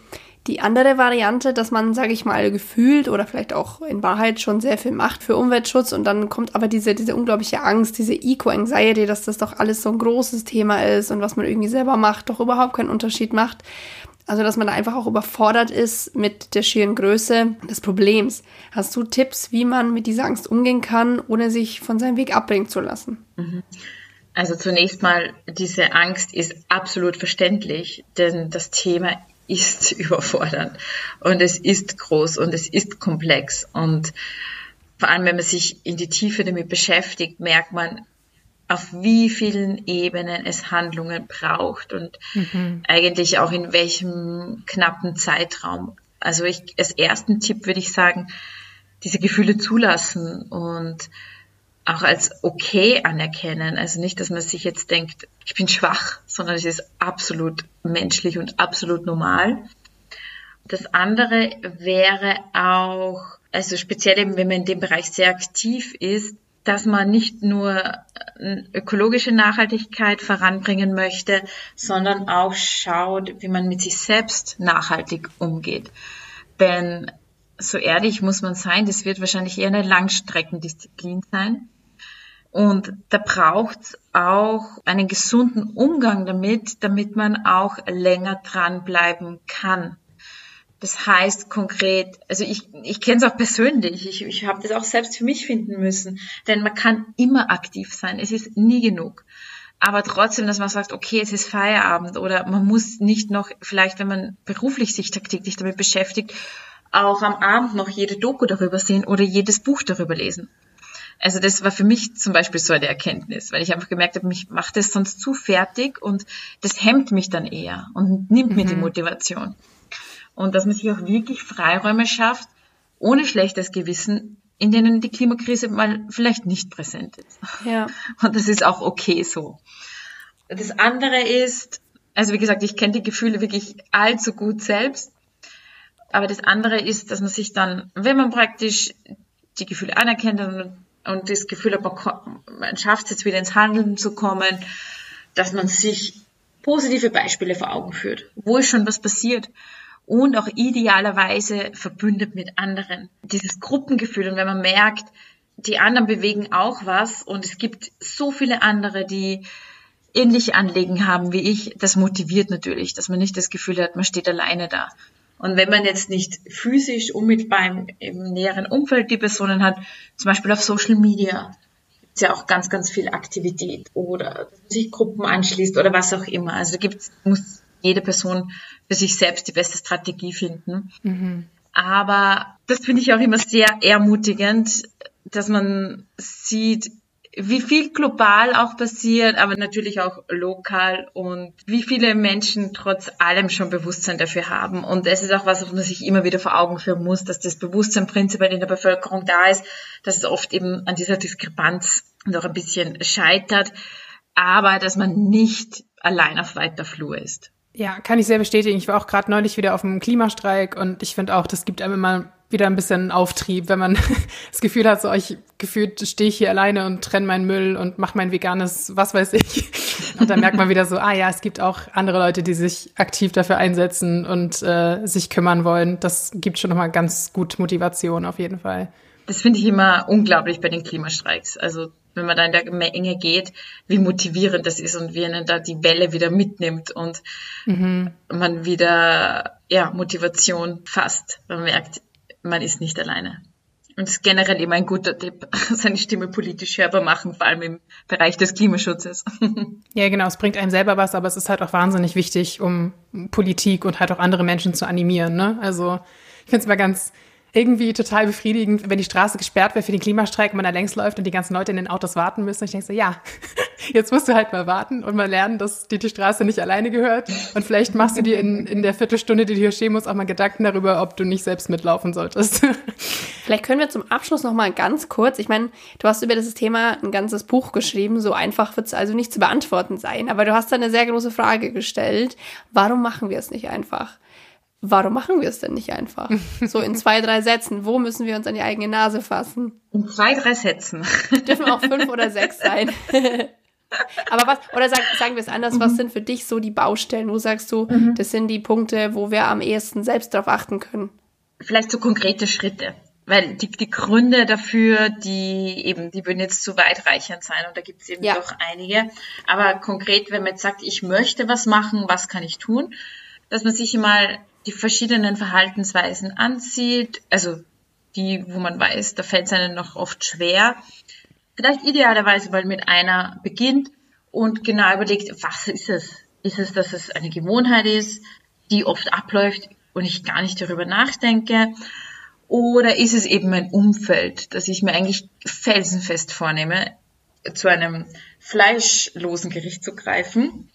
die andere Variante, dass man, sage ich mal, gefühlt oder vielleicht auch in Wahrheit schon sehr viel macht für Umweltschutz und dann kommt aber diese, diese unglaubliche Angst, diese Eco-Anxiety, dass das doch alles so ein großes Thema ist und was man irgendwie selber macht, doch überhaupt keinen Unterschied macht. Also, dass man da einfach auch überfordert ist mit der schieren Größe des Problems. Hast du Tipps, wie man mit dieser Angst umgehen kann, ohne sich von seinem Weg abbringen zu lassen? Mhm. Also zunächst mal, diese Angst ist absolut verständlich, denn das Thema ist überfordernd und es ist groß und es ist komplex und vor allem, wenn man sich in die Tiefe damit beschäftigt, merkt man, auf wie vielen Ebenen es Handlungen braucht und mhm. eigentlich auch in welchem knappen Zeitraum. Also ich, als ersten Tipp würde ich sagen, diese Gefühle zulassen und auch als okay anerkennen. Also nicht, dass man sich jetzt denkt, ich bin schwach, sondern es ist absolut menschlich und absolut normal. Das andere wäre auch, also speziell eben, wenn man in dem Bereich sehr aktiv ist, dass man nicht nur ökologische Nachhaltigkeit voranbringen möchte, sondern auch schaut, wie man mit sich selbst nachhaltig umgeht. Denn so ehrlich muss man sein, das wird wahrscheinlich eher eine Langstreckendisziplin sein. Und da braucht es auch einen gesunden Umgang damit, damit man auch länger dranbleiben kann. Das heißt konkret, also ich, ich kenne es auch persönlich, ich, ich habe das auch selbst für mich finden müssen, denn man kann immer aktiv sein, es ist nie genug. Aber trotzdem, dass man sagt, okay, es ist Feierabend oder man muss nicht noch, vielleicht wenn man beruflich sich tagtäglich damit beschäftigt, auch am Abend noch jede Doku darüber sehen oder jedes Buch darüber lesen. Also das war für mich zum Beispiel so eine Erkenntnis, weil ich einfach gemerkt habe, mich macht das sonst zu fertig und das hemmt mich dann eher und nimmt mhm. mir die mhm. Motivation. Und dass man sich auch wirklich Freiräume schafft, ohne schlechtes Gewissen, in denen die Klimakrise mal vielleicht nicht präsent ist. Ja. Und das ist auch okay so. Das andere ist, also wie gesagt, ich kenne die Gefühle wirklich allzu gut selbst. Aber das andere ist, dass man sich dann, wenn man praktisch die Gefühle anerkennt und und das Gefühl hat, man, man schafft es jetzt wieder ins Handeln zu kommen, dass man sich positive Beispiele vor Augen führt, wo ist schon was passiert und auch idealerweise verbündet mit anderen. Dieses Gruppengefühl und wenn man merkt, die anderen bewegen auch was und es gibt so viele andere, die ähnliche Anliegen haben wie ich, das motiviert natürlich, dass man nicht das Gefühl hat, man steht alleine da. Und wenn man jetzt nicht physisch unmittelbar im, im näheren Umfeld die Personen hat, zum Beispiel auf Social Media, gibt es ja auch ganz, ganz viel Aktivität oder sich Gruppen anschließt oder was auch immer. Also gibt's, muss jede Person für sich selbst die beste Strategie finden. Mhm. Aber das finde ich auch immer sehr ermutigend, dass man sieht, wie viel global auch passiert, aber natürlich auch lokal und wie viele Menschen trotz allem schon Bewusstsein dafür haben. Und es ist auch was, was man sich immer wieder vor Augen führen muss, dass das Bewusstsein prinzipiell in der Bevölkerung da ist, dass es oft eben an dieser Diskrepanz noch ein bisschen scheitert, aber dass man nicht allein auf weiter Flur ist. Ja, kann ich sehr bestätigen. Ich war auch gerade neulich wieder auf einem Klimastreik und ich finde auch, das gibt einem immer wieder ein bisschen Auftrieb, wenn man das Gefühl hat, so ich gefühlt stehe ich hier alleine und trenne meinen Müll und mache mein veganes, was weiß ich. Und dann merkt man wieder so, ah ja, es gibt auch andere Leute, die sich aktiv dafür einsetzen und äh, sich kümmern wollen. Das gibt schon nochmal ganz gut Motivation auf jeden Fall. Das finde ich immer unglaublich bei den Klimastreiks. Also wenn man da in der Menge geht, wie motivierend das ist und wie einen da die Welle wieder mitnimmt und mhm. man wieder ja, Motivation fasst. Man merkt, man ist nicht alleine. Und es ist generell immer ein guter Tipp, seine Stimme politisch hörbar machen, vor allem im Bereich des Klimaschutzes. Ja, genau, es bringt einem selber was, aber es ist halt auch wahnsinnig wichtig, um Politik und halt auch andere Menschen zu animieren. Ne? Also ich finde es mal ganz irgendwie total befriedigend, wenn die Straße gesperrt wäre für den Klimastreik man da längs läuft und die ganzen Leute in den Autos warten müssen. Ich denke so, ja, jetzt musst du halt mal warten und mal lernen, dass dir die Straße nicht alleine gehört. Und vielleicht machst du dir in, in der Viertelstunde, die du hier stehen musst, auch mal Gedanken darüber, ob du nicht selbst mitlaufen solltest. Vielleicht können wir zum Abschluss noch mal ganz kurz, ich meine, du hast über dieses Thema ein ganzes Buch geschrieben, so einfach wird es also nicht zu beantworten sein, aber du hast da eine sehr große Frage gestellt. Warum machen wir es nicht einfach? Warum machen wir es denn nicht einfach? So in zwei, drei Sätzen. Wo müssen wir uns an die eigene Nase fassen? In zwei, drei Sätzen. Dürfen auch fünf oder sechs sein. Aber was, oder sagen, sagen wir es anders, mhm. was sind für dich so die Baustellen? Wo sagst du, mhm. das sind die Punkte, wo wir am ehesten selbst darauf achten können? Vielleicht so konkrete Schritte. Weil die, die Gründe dafür, die eben, die würden jetzt zu weitreichend sein und da gibt es eben ja. doch einige. Aber konkret, wenn man jetzt sagt, ich möchte was machen, was kann ich tun? Dass man sich mal die verschiedenen Verhaltensweisen ansieht, also die, wo man weiß, da fällt es einem noch oft schwer. Vielleicht idealerweise, weil mit einer beginnt und genau überlegt, was ist es? Ist es, dass es eine Gewohnheit ist, die oft abläuft und ich gar nicht darüber nachdenke? Oder ist es eben mein Umfeld, dass ich mir eigentlich felsenfest vornehme, zu einem fleischlosen Gericht zu greifen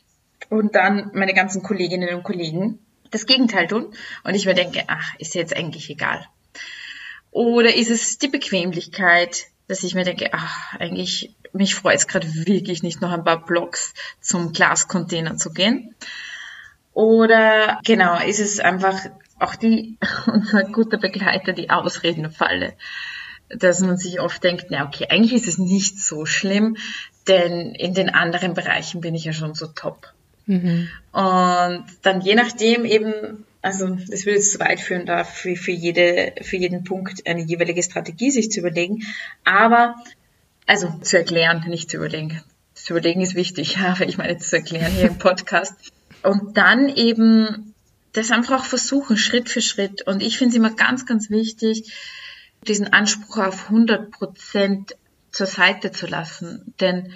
und dann meine ganzen Kolleginnen und Kollegen das Gegenteil tun und ich mir denke, ach, ist jetzt eigentlich egal. Oder ist es die Bequemlichkeit, dass ich mir denke, ach, eigentlich, mich freut es gerade wirklich nicht, noch ein paar Blocks zum Glascontainer zu gehen. Oder genau, ist es einfach auch die, unser guter Begleiter, die Ausredenfalle. Dass man sich oft denkt, na okay, eigentlich ist es nicht so schlimm, denn in den anderen Bereichen bin ich ja schon so top. Mhm. Und dann je nachdem eben, also das würde jetzt zu weit führen, da für, für, jede, für jeden Punkt eine jeweilige Strategie sich zu überlegen. Aber, also zu erklären, nicht zu überlegen. Zu überlegen ist wichtig, aber ich meine zu erklären hier im Podcast. Und dann eben das einfach auch versuchen, Schritt für Schritt. Und ich finde es immer ganz, ganz wichtig, diesen Anspruch auf 100 Prozent zur Seite zu lassen. Denn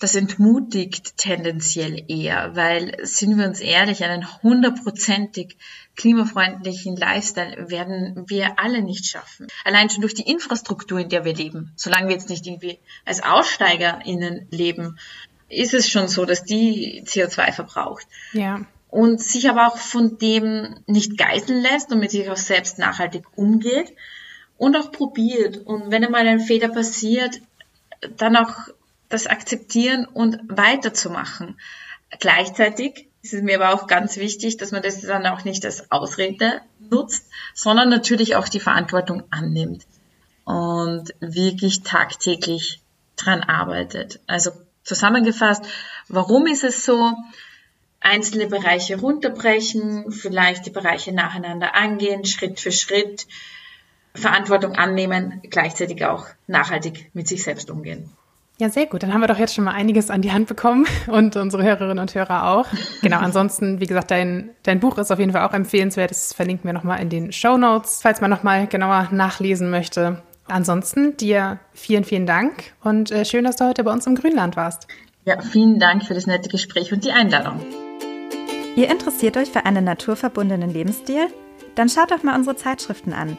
das entmutigt tendenziell eher, weil, sind wir uns ehrlich, einen hundertprozentig klimafreundlichen Lifestyle werden wir alle nicht schaffen. Allein schon durch die Infrastruktur, in der wir leben. Solange wir jetzt nicht irgendwie als AussteigerInnen leben, ist es schon so, dass die CO2 verbraucht. Ja. Und sich aber auch von dem nicht geiseln lässt und mit sich auch selbst nachhaltig umgeht und auch probiert. Und wenn einmal ein Fehler passiert, dann auch das akzeptieren und weiterzumachen. Gleichzeitig ist es mir aber auch ganz wichtig, dass man das dann auch nicht als Ausrede nutzt, sondern natürlich auch die Verantwortung annimmt und wirklich tagtäglich dran arbeitet. Also zusammengefasst, warum ist es so? Einzelne Bereiche runterbrechen, vielleicht die Bereiche nacheinander angehen, Schritt für Schritt, Verantwortung annehmen, gleichzeitig auch nachhaltig mit sich selbst umgehen. Ja, sehr gut. Dann haben wir doch jetzt schon mal einiges an die Hand bekommen und unsere Hörerinnen und Hörer auch. Genau, ansonsten, wie gesagt, dein, dein Buch ist auf jeden Fall auch empfehlenswert. Das verlinken wir nochmal in den Show Notes, falls man nochmal genauer nachlesen möchte. Ansonsten dir vielen, vielen Dank und äh, schön, dass du heute bei uns im Grünland warst. Ja, vielen Dank für das nette Gespräch und die Einladung. Ihr interessiert euch für einen naturverbundenen Lebensstil? Dann schaut doch mal unsere Zeitschriften an.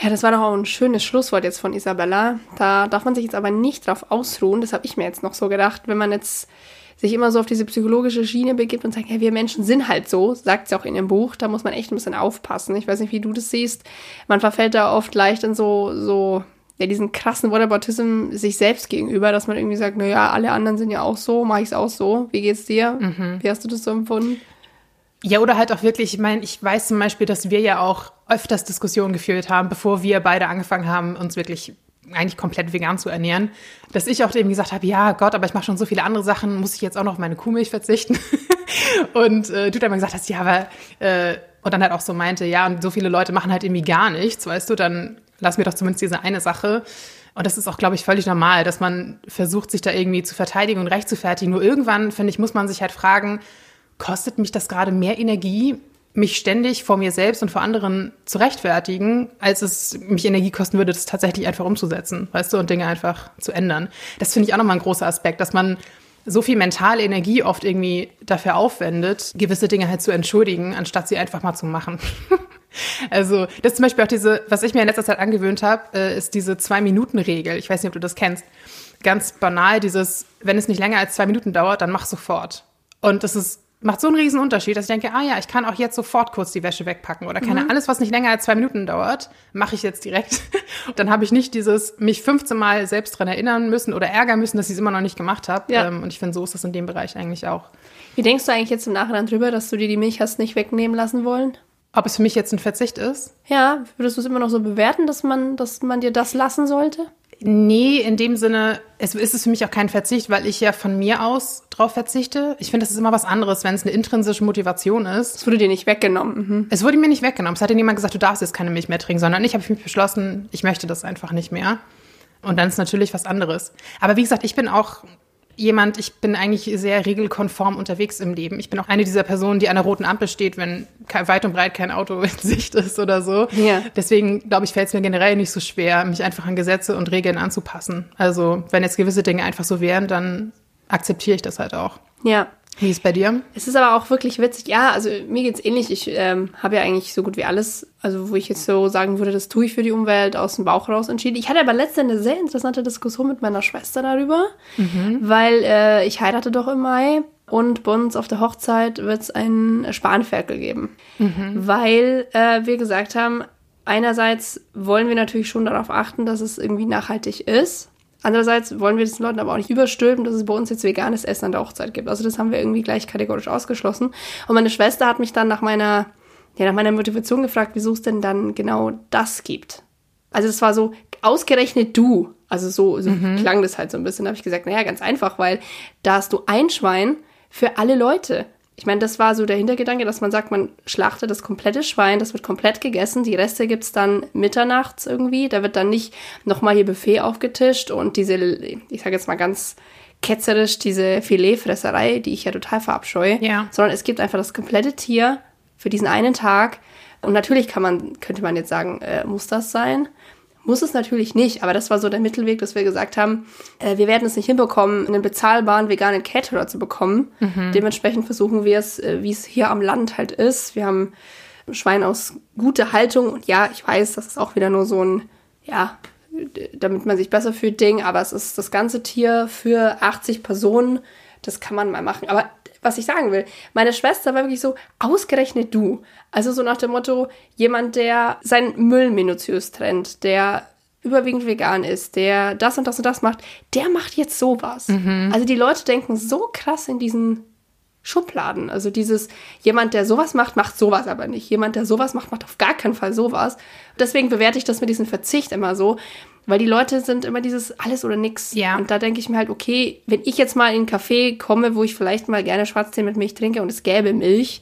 Ja, das war doch auch ein schönes Schlusswort jetzt von Isabella. Da darf man sich jetzt aber nicht drauf ausruhen. Das habe ich mir jetzt noch so gedacht. Wenn man jetzt sich immer so auf diese psychologische Schiene begibt und sagt, ja, wir Menschen sind halt so, sagt sie auch in dem Buch, da muss man echt ein bisschen aufpassen. Ich weiß nicht, wie du das siehst. Man verfällt da oft leicht in so, so ja, diesen krassen Whataboutism sich selbst gegenüber, dass man irgendwie sagt, naja, alle anderen sind ja auch so, mache ich es auch so. Wie geht's dir? Mhm. Wie hast du das so empfunden? Ja, oder halt auch wirklich, ich meine, ich weiß zum Beispiel, dass wir ja auch öfters Diskussionen geführt haben, bevor wir beide angefangen haben, uns wirklich eigentlich komplett vegan zu ernähren, dass ich auch eben gesagt habe, ja Gott, aber ich mache schon so viele andere Sachen, muss ich jetzt auch noch auf meine Kuhmilch verzichten? und äh, du dann mal gesagt hast, ja, aber äh, und dann halt auch so meinte, ja, und so viele Leute machen halt irgendwie gar nichts, weißt du, dann lass mir doch zumindest diese eine Sache. Und das ist auch, glaube ich, völlig normal, dass man versucht, sich da irgendwie zu verteidigen und rechtfertigen. Nur irgendwann, finde ich, muss man sich halt fragen, kostet mich das gerade mehr Energie, mich ständig vor mir selbst und vor anderen zu rechtfertigen, als es mich Energie kosten würde, das tatsächlich einfach umzusetzen, weißt du, und Dinge einfach zu ändern. Das finde ich auch nochmal ein großer Aspekt, dass man so viel mentale Energie oft irgendwie dafür aufwendet, gewisse Dinge halt zu entschuldigen, anstatt sie einfach mal zu machen. also das ist zum Beispiel auch diese, was ich mir in letzter Zeit angewöhnt habe, äh, ist diese Zwei-Minuten-Regel. Ich weiß nicht, ob du das kennst. Ganz banal, dieses, wenn es nicht länger als zwei Minuten dauert, dann mach sofort. Und das ist macht so einen riesen Unterschied, dass ich denke, ah ja, ich kann auch jetzt sofort kurz die Wäsche wegpacken oder keine, mhm. alles, was nicht länger als zwei Minuten dauert, mache ich jetzt direkt. dann habe ich nicht dieses mich 15 Mal selbst dran erinnern müssen oder ärgern müssen, dass ich es immer noch nicht gemacht habe. Ja. Ähm, und ich finde, so ist das in dem Bereich eigentlich auch. Wie denkst du eigentlich jetzt im Nachhinein drüber, dass du dir die Milch hast nicht wegnehmen lassen wollen? Ob es für mich jetzt ein Verzicht ist? Ja, würdest du es immer noch so bewerten, dass man, dass man dir das lassen sollte? Nee, in dem Sinne, es ist es für mich auch kein Verzicht, weil ich ja von mir aus drauf verzichte. Ich finde, das ist immer was anderes, wenn es eine intrinsische Motivation ist. Es wurde dir nicht weggenommen. Mhm. Es wurde mir nicht weggenommen. Es hat dir niemand gesagt, du darfst jetzt keine Milch mehr trinken, sondern ich habe mich beschlossen, ich möchte das einfach nicht mehr. Und dann ist natürlich was anderes. Aber wie gesagt, ich bin auch jemand, ich bin eigentlich sehr regelkonform unterwegs im Leben. Ich bin auch eine dieser Personen, die an der roten Ampel steht, wenn weit und breit kein Auto in Sicht ist oder so. Ja. Deswegen, glaube ich, fällt es mir generell nicht so schwer, mich einfach an Gesetze und Regeln anzupassen. Also, wenn jetzt gewisse Dinge einfach so wären, dann akzeptiere ich das halt auch. Ja, wie ist es bei dir? Es ist aber auch wirklich witzig. Ja, also mir geht es ähnlich. Ich ähm, habe ja eigentlich so gut wie alles, also wo ich jetzt so sagen würde, das tue ich für die Umwelt, aus dem Bauch raus entschieden. Ich hatte aber letztens eine sehr interessante Diskussion mit meiner Schwester darüber, mhm. weil äh, ich heirate doch im Mai und bei uns auf der Hochzeit wird es ein Spanferkel geben. Mhm. Weil äh, wir gesagt haben, einerseits wollen wir natürlich schon darauf achten, dass es irgendwie nachhaltig ist. Andererseits wollen wir den Leuten aber auch nicht überstülpen, dass es bei uns jetzt veganes Essen an der Hochzeit gibt. Also das haben wir irgendwie gleich kategorisch ausgeschlossen. Und meine Schwester hat mich dann nach meiner, ja, nach meiner Motivation gefragt, wieso es denn dann genau das gibt. Also es war so, ausgerechnet du. Also so, so mhm. klang das halt so ein bisschen. Da habe ich gesagt, naja, ganz einfach, weil da hast du ein Schwein für alle Leute ich meine, das war so der Hintergedanke, dass man sagt, man schlachtet das komplette Schwein, das wird komplett gegessen, die Reste gibt's dann mitternachts irgendwie, da wird dann nicht nochmal hier Buffet aufgetischt und diese, ich sage jetzt mal ganz ketzerisch, diese Filetfresserei, die ich ja total verabscheue, ja. sondern es gibt einfach das komplette Tier für diesen einen Tag und natürlich kann man, könnte man jetzt sagen, äh, muss das sein? Muss es natürlich nicht, aber das war so der Mittelweg, dass wir gesagt haben, äh, wir werden es nicht hinbekommen, einen bezahlbaren veganen Caterer zu bekommen. Mhm. Dementsprechend versuchen wir es, äh, wie es hier am Land halt ist. Wir haben Schwein aus guter Haltung und ja, ich weiß, das ist auch wieder nur so ein, ja, damit man sich besser fühlt Ding, aber es ist das ganze Tier für 80 Personen. Das kann man mal machen. Aber was ich sagen will. Meine Schwester war wirklich so, ausgerechnet du. Also so nach dem Motto, jemand, der seinen Müll minutiös trennt, der überwiegend vegan ist, der das und das und das macht, der macht jetzt sowas. Mhm. Also die Leute denken so krass in diesen Schubladen. Also dieses, jemand, der sowas macht, macht sowas aber nicht. Jemand, der sowas macht, macht auf gar keinen Fall sowas. Deswegen bewerte ich das mit diesem Verzicht immer so. Weil die Leute sind immer dieses alles oder nix. Ja. Und da denke ich mir halt, okay, wenn ich jetzt mal in einen Café komme, wo ich vielleicht mal gerne Schwarztee mit Milch trinke und es gäbe Milch,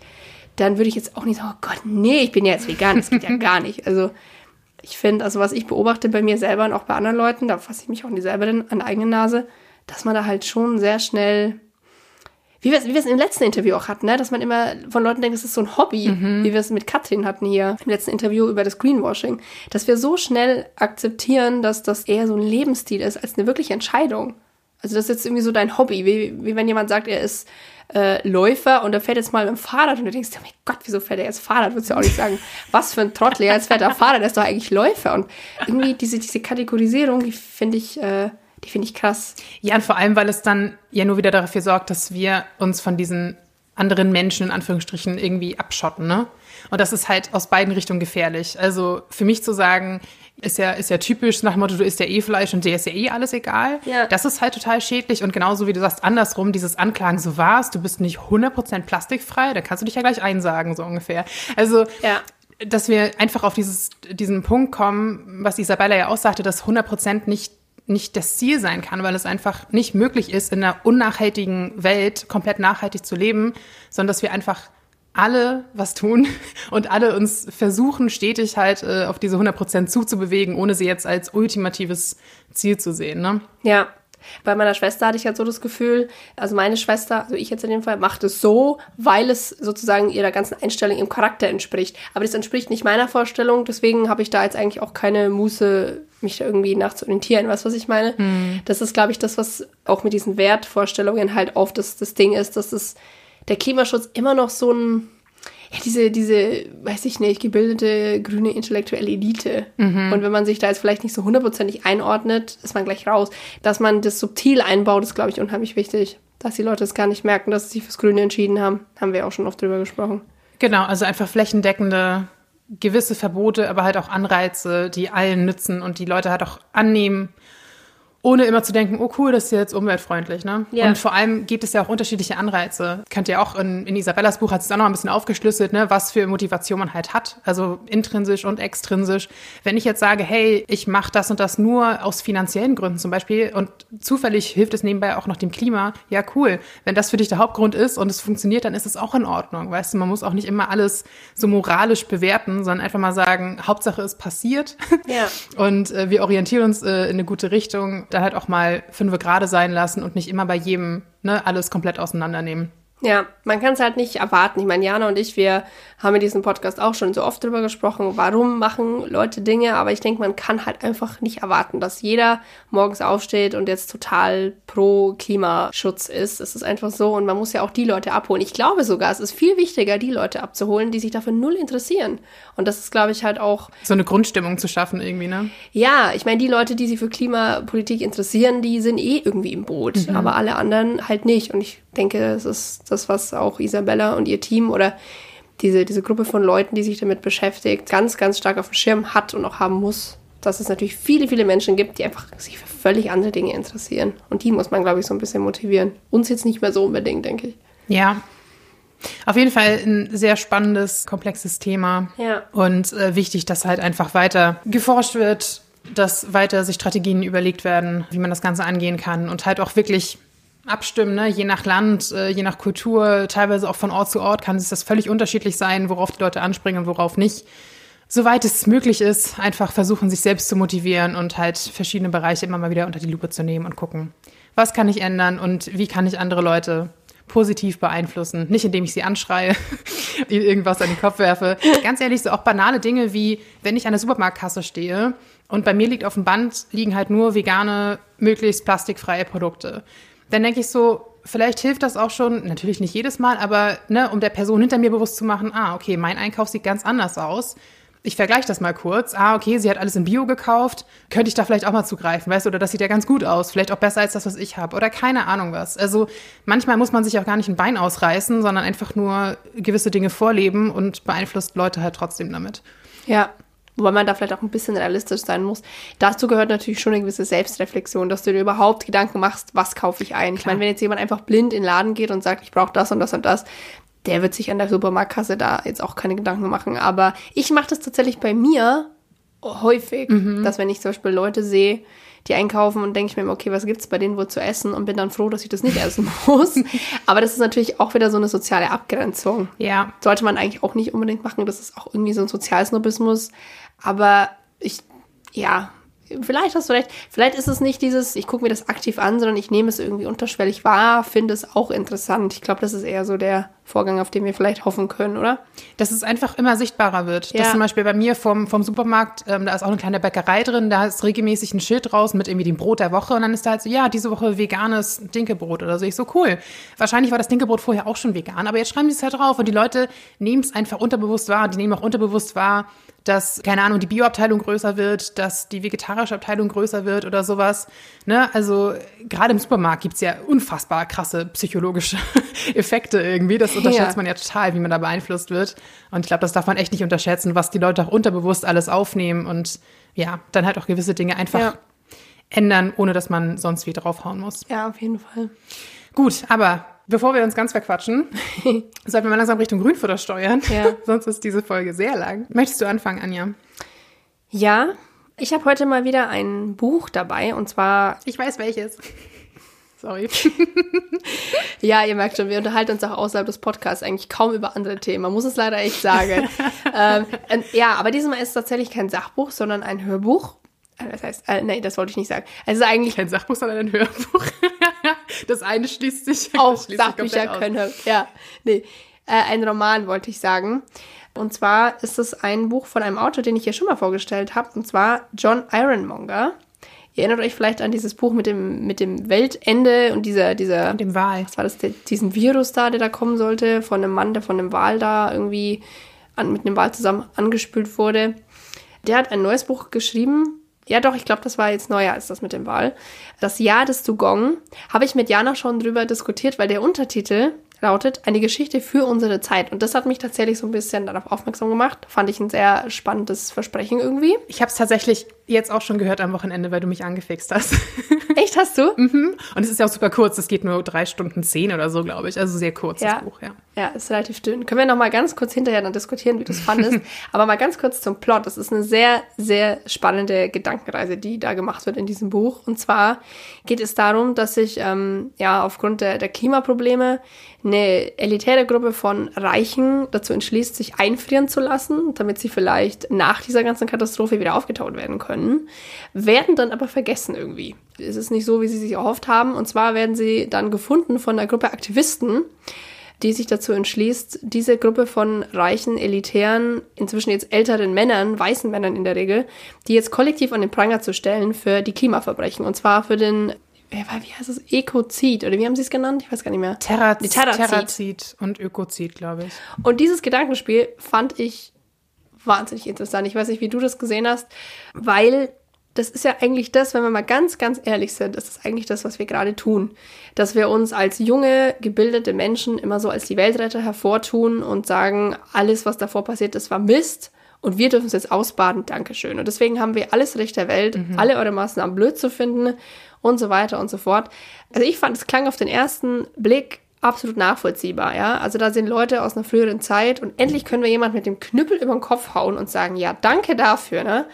dann würde ich jetzt auch nicht sagen, oh Gott, nee, ich bin ja jetzt vegan, das geht ja gar nicht. Also ich finde, also was ich beobachte bei mir selber und auch bei anderen Leuten, da fasse ich mich auch nicht selber an der eigenen Nase, dass man da halt schon sehr schnell wie wir, wie wir es im letzten Interview auch hatten, ne? dass man immer von Leuten denkt, es ist so ein Hobby, mhm. wie wir es mit Katrin hatten hier im letzten Interview über das Greenwashing, dass wir so schnell akzeptieren, dass das eher so ein Lebensstil ist als eine wirkliche Entscheidung. Also das ist jetzt irgendwie so dein Hobby, wie, wie wenn jemand sagt, er ist äh, Läufer und er fährt jetzt mal mit dem Fahrrad und du denkst, oh mein Gott, wieso fährt er jetzt Fahrrad? Würdest du auch nicht sagen, was für ein Trottel, jetzt fährt er Fahrrad, der ist doch eigentlich Läufer. Und irgendwie diese, diese Kategorisierung, die finde ich, äh, die finde ich krass. Ja, und vor allem, weil es dann ja nur wieder dafür sorgt, dass wir uns von diesen anderen Menschen in Anführungsstrichen irgendwie abschotten, ne? Und das ist halt aus beiden Richtungen gefährlich. Also für mich zu sagen, ist ja, ist ja typisch nach dem Motto, du isst ja eh Fleisch und dir ist ja eh alles egal. Ja. Das ist halt total schädlich. Und genauso wie du sagst, andersrum, dieses Anklagen, so warst, du bist nicht 100% plastikfrei, da kannst du dich ja gleich einsagen, so ungefähr. Also, Ja. dass wir einfach auf dieses, diesen Punkt kommen, was Isabella ja auch sagte, dass 100% nicht nicht das Ziel sein kann, weil es einfach nicht möglich ist, in einer unnachhaltigen Welt komplett nachhaltig zu leben, sondern dass wir einfach alle was tun und alle uns versuchen, stetig halt äh, auf diese 100% zuzubewegen, ohne sie jetzt als ultimatives Ziel zu sehen. Ne? Ja. Bei meiner Schwester hatte ich halt so das Gefühl, also meine Schwester, also ich jetzt in dem Fall, macht es so, weil es sozusagen ihrer ganzen Einstellung, ihrem Charakter entspricht. Aber das entspricht nicht meiner Vorstellung, deswegen habe ich da jetzt eigentlich auch keine Muße, mich da irgendwie nachzuorientieren. Weißt du, was ich meine? Das ist, glaube ich, das, was auch mit diesen Wertvorstellungen halt oft das, das Ding ist, dass es der Klimaschutz immer noch so ein, ja, diese, diese, weiß ich nicht, gebildete grüne intellektuelle Elite. Und wenn man sich da jetzt vielleicht nicht so hundertprozentig einordnet, ist man gleich raus. Dass man das subtil einbaut, ist, glaube ich, unheimlich wichtig. Dass die Leute es gar nicht merken, dass sie sich fürs Grüne entschieden haben. Haben wir auch schon oft drüber gesprochen. Genau, also einfach flächendeckende gewisse Verbote, aber halt auch Anreize, die allen nützen und die Leute halt auch annehmen, ohne immer zu denken, oh cool, das ist jetzt umweltfreundlich, ne? Ja. Und vor allem gibt es ja auch unterschiedliche Anreize. Könnt ihr auch in, in Isabellas Buch hat es auch noch ein bisschen aufgeschlüsselt, ne, was für Motivation man halt hat, also intrinsisch und extrinsisch. Wenn ich jetzt sage, hey, ich mache das und das nur aus finanziellen Gründen zum Beispiel und zufällig hilft es nebenbei auch noch dem Klima, ja cool. Wenn das für dich der Hauptgrund ist und es funktioniert, dann ist es auch in Ordnung, weißt du. Man muss auch nicht immer alles so moralisch bewerten, sondern einfach mal sagen, Hauptsache es passiert. Ja. Und äh, wir orientieren uns äh, in eine gute Richtung, dann halt auch mal fünf gerade sein lassen und nicht immer bei jedem ne, alles komplett auseinandernehmen. Ja, man kann es halt nicht erwarten. Ich meine, Jana und ich, wir haben in diesem Podcast auch schon so oft drüber gesprochen, warum machen Leute Dinge, aber ich denke, man kann halt einfach nicht erwarten, dass jeder morgens aufsteht und jetzt total pro Klimaschutz ist. Es ist einfach so und man muss ja auch die Leute abholen. Ich glaube sogar, es ist viel wichtiger, die Leute abzuholen, die sich dafür null interessieren. Und das ist, glaube ich, halt auch So eine Grundstimmung zu schaffen irgendwie, ne? ja, ich meine, die Leute, die sich für Klimapolitik interessieren, die sind eh irgendwie im Boot, aber alle anderen halt nicht. Und ich denke, das ist das, was auch Isabella und ihr Team oder diese, diese Gruppe von Leuten, die sich damit beschäftigt, ganz, ganz stark auf dem Schirm hat und auch haben muss. Dass es natürlich viele, viele Menschen gibt, die einfach sich für völlig andere Dinge interessieren. Und die muss man, glaube ich, so ein bisschen motivieren. Uns jetzt nicht mehr so unbedingt, denke ich. Ja. Auf jeden Fall ein sehr spannendes, komplexes Thema. Ja. Und äh, wichtig, dass halt einfach weiter geforscht wird, dass weiter sich Strategien überlegt werden, wie man das Ganze angehen kann und halt auch wirklich abstimmen, ne? je nach Land, äh, je nach Kultur, teilweise auch von Ort zu Ort kann es das völlig unterschiedlich sein, worauf die Leute anspringen und worauf nicht. Soweit es möglich ist, einfach versuchen, sich selbst zu motivieren und halt verschiedene Bereiche immer mal wieder unter die Lupe zu nehmen und gucken, was kann ich ändern und wie kann ich andere Leute positiv beeinflussen. Nicht indem ich sie anschreie, ihnen irgendwas an den Kopf werfe. Ganz ehrlich, so auch banale Dinge wie, wenn ich an der Supermarktkasse stehe und bei mir liegt auf dem Band, liegen halt nur vegane, möglichst plastikfreie Produkte. Dann denke ich so, vielleicht hilft das auch schon, natürlich nicht jedes Mal, aber ne, um der Person hinter mir bewusst zu machen, ah, okay, mein Einkauf sieht ganz anders aus. Ich vergleiche das mal kurz. Ah, okay, sie hat alles im Bio gekauft. Könnte ich da vielleicht auch mal zugreifen, weißt du? Oder das sieht ja ganz gut aus. Vielleicht auch besser als das, was ich habe. Oder keine Ahnung was. Also manchmal muss man sich auch gar nicht ein Bein ausreißen, sondern einfach nur gewisse Dinge vorleben und beeinflusst Leute halt trotzdem damit. Ja, wobei man da vielleicht auch ein bisschen realistisch sein muss. Dazu gehört natürlich schon eine gewisse Selbstreflexion, dass du dir überhaupt Gedanken machst, was kaufe ich ein. Ich meine, wenn jetzt jemand einfach blind in den Laden geht und sagt, ich brauche das und das und das, der wird sich an der Supermarktkasse da jetzt auch keine Gedanken machen. Aber ich mache das tatsächlich bei mir häufig, dass wenn ich zum Beispiel Leute sehe, die einkaufen und denke ich mir immer, okay, was gibt's bei denen wohl zu essen und bin dann froh, dass ich das nicht essen muss. Aber das ist natürlich auch wieder so eine soziale Abgrenzung Ja, sollte man eigentlich auch nicht unbedingt machen. Das ist auch irgendwie so ein Sozialsnobismus. Aber ich, ja, vielleicht hast du recht. Vielleicht ist es nicht dieses, ich gucke mir das aktiv an, sondern ich nehme es irgendwie unterschwellig wahr, finde es auch interessant. Ich glaube, das ist eher so der Vorgang, auf den wir vielleicht hoffen können, oder? dass es einfach immer sichtbarer wird. Ja. Dass zum Beispiel bei mir vom, vom Supermarkt, ähm, da ist auch eine kleine Bäckerei drin, da ist regelmäßig ein Schild draußen mit irgendwie dem Brot der Woche und dann ist da halt so, ja, diese Woche veganes Dinkelbrot oder so. Ich so, cool. Wahrscheinlich war das Dinkelbrot vorher auch schon vegan, aber jetzt schreiben die es halt drauf und die Leute nehmen es einfach unterbewusst wahr. Die nehmen auch unterbewusst wahr, dass, keine Ahnung, die Bioabteilung größer wird, dass die vegetarische Abteilung größer wird oder sowas. Ne? Also gerade im Supermarkt gibt's ja unfassbar krasse psychologische Effekte irgendwie, dass das unterschätzt man ja total, wie man da beeinflusst wird. Und ich glaube, das darf man echt nicht unterschätzen, was die Leute auch unterbewusst alles aufnehmen und ja, dann halt auch gewisse Dinge einfach Ja. ändern, ohne dass man sonst wie draufhauen muss. Ja, auf jeden Fall. Gut, aber bevor wir uns ganz verquatschen, sollten wir mal langsam Richtung Grünfutter steuern. Ja. sonst ist diese Folge sehr lang. Möchtest du anfangen, Anja? Ja, ich habe heute mal wieder ein Buch dabei und zwar, Ich weiß welches. Sorry. ja, ihr merkt schon, wir unterhalten uns auch außerhalb des Podcasts eigentlich kaum über andere Themen. Man muss es leider echt sagen. ähm, ja, aber diesmal ist es tatsächlich kein Sachbuch, sondern ein Hörbuch. Äh, Das heißt, äh, nee, das wollte ich nicht sagen. Es ist eigentlich Kein Sachbuch, sondern ein Hörbuch. Das eine schließt sich. auch sich Sachbücher aus. können. Ja, nee. Äh, ein Roman wollte ich sagen. Und zwar ist es ein Buch von einem Autor, den ich hier schon mal vorgestellt habe, und zwar John Ironmonger. Ihr erinnert euch vielleicht an dieses Buch mit dem, mit dem Weltende und dieser, dieser, Mit dem Wal. was war das, der, diesen Virus da, der da kommen sollte, von einem Mann, der von einem Wal da irgendwie an, mit einem Wal zusammen angespült wurde. Der hat ein neues Buch geschrieben. Ja, doch, ich glaube, das war jetzt neuer als das mit dem Wal. Das Jahr des Dugong habe ich mit Jana schon drüber diskutiert, weil der Untertitel lautet Eine Geschichte für unsere Zeit. Und das hat mich tatsächlich so ein bisschen darauf aufmerksam gemacht. Fand ich ein sehr spannendes Versprechen irgendwie. Ich habe es tatsächlich jetzt auch schon gehört am Wochenende, weil du mich angefixt hast. Echt, hast du? Mhm. Und es ist ja auch super kurz. Es geht nur drei Stunden zehn oder so, glaube ich. Also sehr kurz, Ja. das Buch, ja. Ja, ist relativ dünn. Können wir noch mal ganz kurz hinterher dann diskutieren, wie du es fandest. Aber mal ganz kurz zum Plot. Das ist eine sehr, sehr spannende Gedankenreise, die da gemacht wird in diesem Buch. Und zwar geht es darum, dass sich ähm, ja aufgrund der, der Klimaprobleme eine elitäre Gruppe von Reichen dazu entschließt, sich einfrieren zu lassen, damit sie vielleicht nach dieser ganzen Katastrophe wieder aufgetaut werden können, werden dann aber vergessen irgendwie. Es ist nicht so, wie sie sich erhofft haben. Und zwar werden sie dann gefunden von einer Gruppe Aktivisten, die sich dazu entschließt, diese Gruppe von reichen, elitären, inzwischen jetzt älteren Männern, weißen Männern in der Regel, die jetzt kollektiv an den Pranger zu stellen für die Klimaverbrechen. Und zwar für den, wie heißt es, Ekozid, oder wie haben sie es genannt? Ich weiß gar nicht mehr. Terraz Die Terrazid. Terrazid und Ökozid, glaube ich. Und dieses Gedankenspiel fand ich wahnsinnig interessant. Ich weiß nicht, wie du das gesehen hast, weil das ist ja eigentlich das, wenn wir mal ganz, ganz ehrlich sind, das ist eigentlich das, was wir gerade tun. Dass wir uns als junge, gebildete Menschen immer so als die Weltretter hervortun und sagen, alles, was davor passiert ist, war Mist. Und wir dürfen es jetzt ausbaden, Dankeschön. Und deswegen haben wir alles Recht der Welt, alle eure Maßnahmen blöd zu finden und so weiter und so fort. Also ich fand, es klang auf den ersten Blick absolut nachvollziehbar, ja. Also da sind Leute aus einer früheren Zeit und endlich können wir jemand mit dem Knüppel über den Kopf hauen und sagen, ja, danke dafür, ne?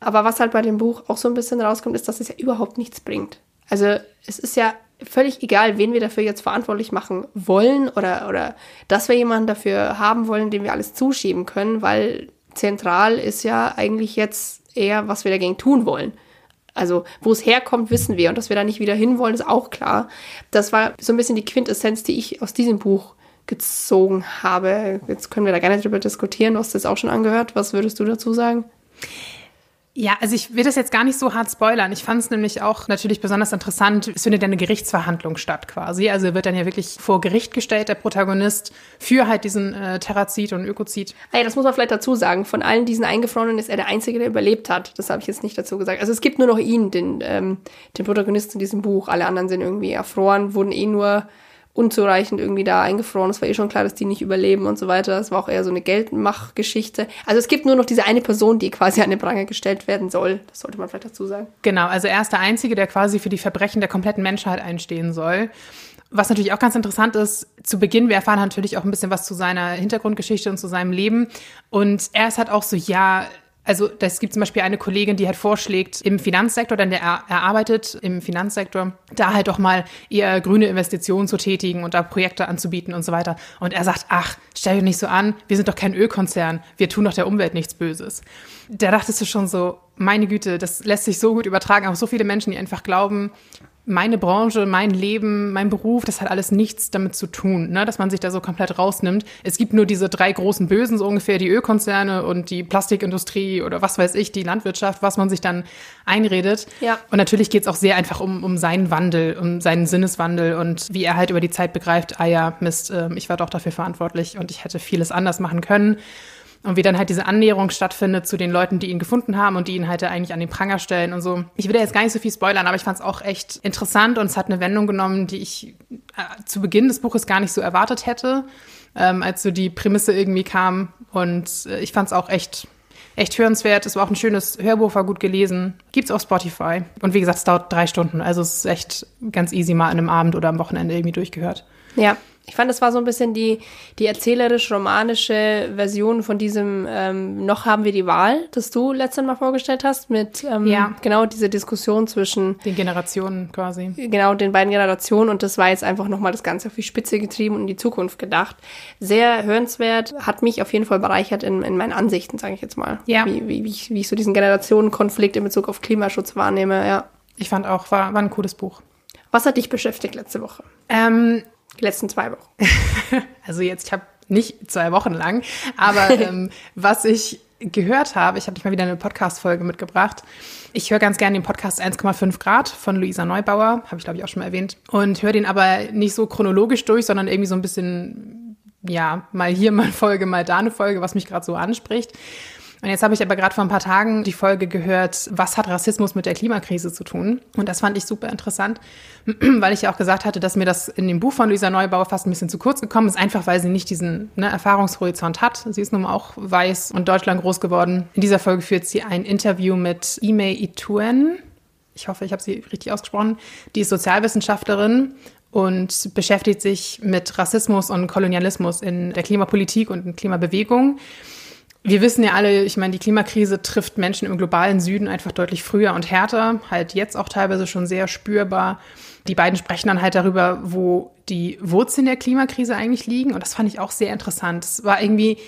Aber was halt bei dem Buch auch so ein bisschen rauskommt, ist, dass es ja überhaupt nichts bringt. Also es ist ja völlig egal, wen wir dafür jetzt verantwortlich machen wollen oder, oder dass wir jemanden dafür haben wollen, dem wir alles zuschieben können, weil zentral ist ja eigentlich jetzt eher, was wir dagegen tun wollen. Also, wo es herkommt, wissen wir. Und dass wir da nicht wieder hinwollen, ist auch klar. Das war so ein bisschen die Quintessenz, die ich aus diesem Buch gezogen habe. Jetzt können wir da gerne drüber diskutieren. Du hast das auch schon angehört. Was würdest du dazu sagen? Ja, also ich will das jetzt gar nicht so hart spoilern. Ich fand es nämlich auch natürlich besonders interessant. Es findet ja eine Gerichtsverhandlung statt quasi. Also wird dann ja wirklich vor Gericht gestellt, der Protagonist, für halt diesen äh, Terrazid und Ökozid. Ah ja, das muss man vielleicht dazu sagen. Von allen diesen Eingefrorenen ist er der Einzige, der überlebt hat. Das habe ich jetzt nicht dazu gesagt. Also es gibt nur noch ihn, den, ähm, den Protagonisten in diesem Buch. Alle anderen sind irgendwie erfroren, wurden eh nur unzureichend irgendwie da eingefroren. Es war eh schon klar, dass die nicht überleben und so weiter. Es war auch eher so eine Geldmachgeschichte. Also es gibt nur noch diese eine Person, die quasi an den Pranger gestellt werden soll. Das sollte man vielleicht dazu sagen. Genau, also er ist der Einzige, der quasi für die Verbrechen der kompletten Menschheit einstehen soll. Was natürlich auch ganz interessant ist, zu Beginn, wir erfahren natürlich auch ein bisschen was zu seiner Hintergrundgeschichte und zu seinem Leben. Und er ist halt auch so, ja, also das gibt zum Beispiel eine Kollegin, die halt vorschlägt, im Finanzsektor, denn der er, er arbeitet im Finanzsektor, da halt doch mal eher grüne Investitionen zu tätigen und da Projekte anzubieten und so weiter. Und er sagt, ach, stell dich nicht so an, wir sind doch kein Ölkonzern, wir tun doch der Umwelt nichts Böses. Da dachtest du schon so, meine Güte, das lässt sich so gut übertragen, auch so viele Menschen, die einfach glauben, meine Branche, mein Leben, mein Beruf, das hat alles nichts damit zu tun, ne? dass man sich da so komplett rausnimmt. Es gibt nur diese drei großen Bösen, so ungefähr die Ölkonzerne und die Plastikindustrie oder was weiß ich, die Landwirtschaft, was man sich dann einredet. Ja. Und natürlich geht es auch sehr einfach um, um seinen Wandel, um seinen Sinneswandel und wie er halt über die Zeit begreift, ah ja, Mist, äh, ich war doch dafür verantwortlich und ich hätte vieles anders machen können. Und wie dann halt diese Annäherung stattfindet zu den Leuten, die ihn gefunden haben und die ihn halt eigentlich an den Pranger stellen und so. Ich will da jetzt gar nicht so viel spoilern, aber ich fand es auch echt interessant und es hat eine Wendung genommen, die ich äh, zu Beginn des Buches gar nicht so erwartet hätte, ähm, als so die Prämisse irgendwie kam. Und äh, ich fand es auch echt echt hörenswert. Es war auch ein schönes Hörbuch, war gut gelesen. Gibt's auf Spotify. Und wie gesagt, es dauert drei Stunden. Also es ist echt ganz easy mal an einem Abend oder am Wochenende irgendwie durchgehört. Ja, ich fand, das war so ein bisschen die, die erzählerisch-romanische Version von diesem ähm, Noch haben wir die Wahl, das du letztes Mal vorgestellt hast, mit ähm, Ja. genau diese Diskussion zwischen Den Generationen quasi. genau den beiden Generationen und das war jetzt einfach nochmal das Ganze auf die Spitze getrieben und in die Zukunft gedacht. Sehr hörenswert, hat mich auf jeden Fall bereichert in, in meinen Ansichten, sage ich jetzt mal. Ja. Wie, wie, wie, ich, wie ich so diesen Generationenkonflikt in Bezug auf Klimaschutz wahrnehme, ja. Ich fand auch, war, war ein cooles Buch. Was hat dich beschäftigt letzte Woche? Ähm, Die letzten zwei Wochen. also jetzt, ich habe nicht zwei Wochen lang, aber ähm, was ich gehört habe, ich habe dich mal wieder eine Podcast-Folge mitgebracht. Ich höre ganz gerne den Podcast 1,5 Grad von Luisa Neubauer, habe ich glaube ich auch schon mal erwähnt. Und höre den aber nicht so chronologisch durch, sondern irgendwie so ein bisschen, ja, mal hier mal eine Folge, mal da eine Folge, was mich gerade so anspricht. Und jetzt habe ich aber gerade vor ein paar Tagen die Folge gehört, was hat Rassismus mit der Klimakrise zu tun? Und das fand ich super interessant, weil ich ja auch gesagt hatte, dass mir das in dem Buch von Luisa Neubauer fast ein bisschen zu kurz gekommen ist, einfach weil sie nicht diesen ne, Erfahrungshorizont hat. Sie ist nun mal auch weiß und Deutschland groß geworden. In dieser Folge führt sie ein Interview mit Ime Ituen. Ich hoffe, ich habe sie richtig ausgesprochen. Die ist Sozialwissenschaftlerin und beschäftigt sich mit Rassismus und Kolonialismus in der Klimapolitik und in Klimabewegung. Wir wissen ja alle, ich meine, die Klimakrise trifft Menschen im globalen Süden einfach deutlich früher und härter, halt jetzt auch teilweise schon sehr spürbar. Die beiden sprechen dann halt darüber, wo die Wurzeln der Klimakrise eigentlich liegen. Und das fand ich auch sehr interessant. Es war irgendwie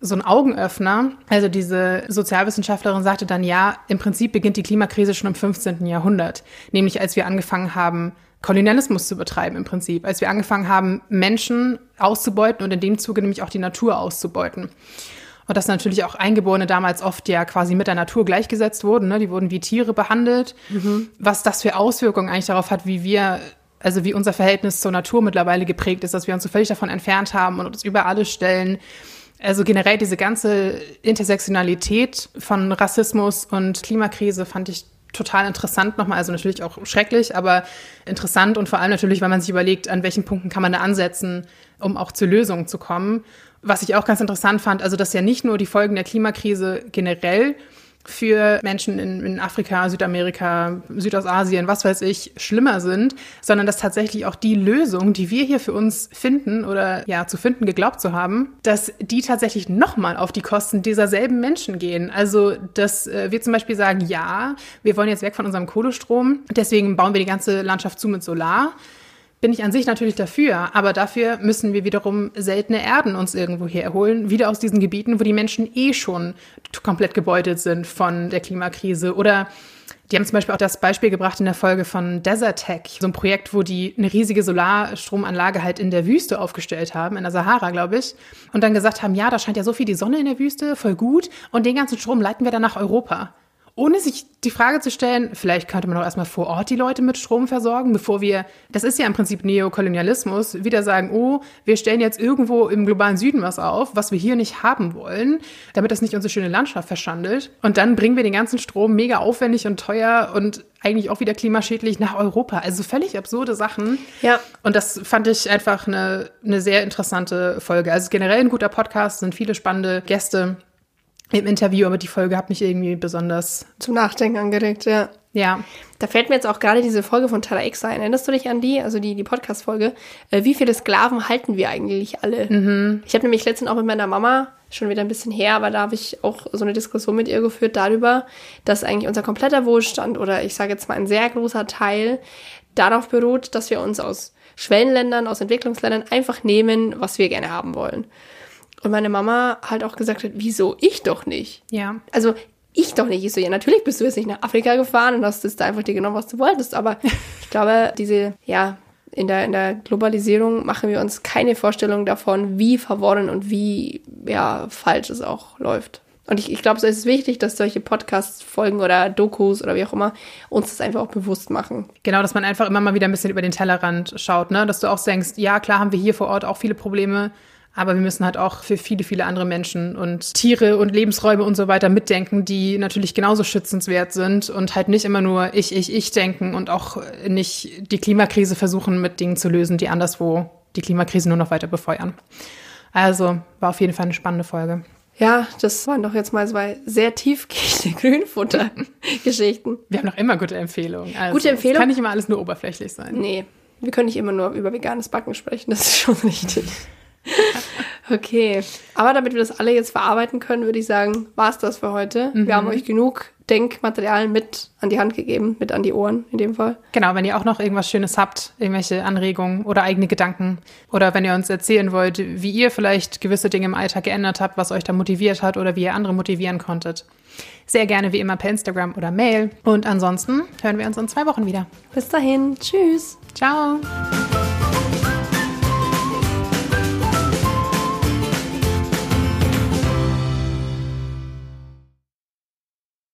so ein Augenöffner. Also diese Sozialwissenschaftlerin sagte dann, ja, im Prinzip beginnt die Klimakrise schon im 15. Jahrhundert. Nämlich als wir angefangen haben, Kolonialismus zu betreiben im Prinzip. Als wir angefangen haben, Menschen auszubeuten und in dem Zuge nämlich auch die Natur auszubeuten. Und dass natürlich auch Eingeborene damals oft ja quasi mit der Natur gleichgesetzt wurden. Ne? Die wurden wie Tiere behandelt. Was das für Auswirkungen eigentlich darauf hat, wie wir, also wie unser Verhältnis zur Natur mittlerweile geprägt ist, dass wir uns so völlig davon entfernt haben und uns über alles stellen. Also generell diese ganze Intersektionalität von Rassismus und Klimakrise fand ich total interessant nochmal, also natürlich auch schrecklich, aber interessant und vor allem natürlich, weil man sich überlegt, an welchen Punkten kann man da ansetzen, um auch zu Lösungen zu kommen. Was ich auch ganz interessant fand, also dass ja nicht nur die Folgen der Klimakrise generell für Menschen in, in Afrika, Südamerika, Südostasien, was weiß ich, schlimmer sind, sondern dass tatsächlich auch die Lösung, die wir hier für uns finden oder ja zu finden geglaubt zu haben, dass die tatsächlich nochmal auf die Kosten dieser selben Menschen gehen. Also dass äh, wir zum Beispiel sagen, ja, wir wollen jetzt weg von unserem Kohlestrom, deswegen bauen wir die ganze Landschaft zu mit Solar bin ich an sich natürlich dafür, aber dafür müssen wir wiederum seltene Erden uns irgendwo herholen, wieder aus diesen Gebieten, wo die Menschen eh schon komplett gebeutelt sind von der Klimakrise. Oder die haben zum Beispiel auch das Beispiel gebracht in der Folge von Desert Tech, so ein Projekt, wo die eine riesige Solarstromanlage halt in der Wüste aufgestellt haben, in der Sahara, glaube ich, und dann gesagt haben, ja, da scheint ja so viel die Sonne in der Wüste, voll gut, und den ganzen Strom leiten wir dann nach Europa ohne sich die Frage zu stellen, vielleicht könnte man doch erstmal vor Ort die Leute mit Strom versorgen, bevor wir, das ist ja im Prinzip Neokolonialismus, wieder sagen, oh, wir stellen jetzt irgendwo im globalen Süden was auf, was wir hier nicht haben wollen, damit das nicht unsere schöne Landschaft verschandelt. Und dann bringen wir den ganzen Strom mega aufwendig und teuer und eigentlich auch wieder klimaschädlich nach Europa. Also völlig absurde Sachen. Ja. Und das fand ich einfach eine, eine sehr interessante Folge. Also generell ein guter Podcast, sind viele spannende Gäste im Interview, aber die Folge hat mich irgendwie besonders, Zum Nachdenken angeregt, ja. ja, Da fällt mir jetzt auch gerade diese Folge von Tara X ein. Erinnerst du dich an die, also die, die Podcast-Folge? Äh, wie viele Sklaven halten wir eigentlich alle? Ich habe nämlich letztens auch mit meiner Mama, schon wieder ein bisschen her, aber da habe ich auch so eine Diskussion mit ihr geführt darüber, dass eigentlich unser kompletter Wohlstand oder ich sage jetzt mal ein sehr großer Teil darauf beruht, dass wir uns aus Schwellenländern, aus Entwicklungsländern einfach nehmen, was wir gerne haben wollen. Und meine Mama halt auch gesagt hat, wieso ich doch nicht? ja. Also ich doch nicht. Ich so, ja, natürlich bist du jetzt nicht nach Afrika gefahren und hast jetzt da einfach dir genommen, was du wolltest. Aber ich glaube, diese, ja, in der, in der Globalisierung machen wir uns keine Vorstellung davon, wie verworren und wie, ja, falsch es auch läuft. Und ich, ich glaube, so ist es wichtig, dass solche Podcast-Folgen oder Dokus oder wie auch immer uns das einfach auch bewusst machen. Genau, dass man einfach immer mal wieder ein bisschen über den Tellerrand schaut, ne? Dass du auch denkst, ja, klar haben wir hier vor Ort auch viele Probleme, Aber wir müssen halt auch für viele, viele andere Menschen und Tiere und Lebensräume und so weiter mitdenken, die natürlich genauso schützenswert sind und halt nicht immer nur ich, ich, ich denken und auch nicht die Klimakrise versuchen mit Dingen zu lösen, die anderswo die Klimakrise nur noch weiter befeuern. Also war auf jeden Fall eine spannende Folge. Ja, das waren doch jetzt mal zwei sehr tiefgehende Grünfutter-Geschichten. Wir haben noch immer gute Empfehlungen. Also, Gute Empfehlung? es Kann nicht immer alles nur oberflächlich sein. Nee, wir können nicht immer nur über veganes Backen sprechen, das ist schon richtig. Okay, aber damit wir das alle jetzt verarbeiten können, würde ich sagen, war es das für heute. Wir haben euch genug Denkmaterial mit an die Hand gegeben, mit an die Ohren in dem Fall. Genau, wenn ihr auch noch irgendwas Schönes habt, irgendwelche Anregungen oder eigene Gedanken oder wenn ihr uns erzählen wollt, wie ihr vielleicht gewisse Dinge im Alltag geändert habt, was euch da motiviert hat oder wie ihr andere motivieren konntet. Sehr gerne wie immer per Instagram oder Mail. Und ansonsten hören wir uns in zwei Wochen wieder. Bis dahin, tschüss. Ciao!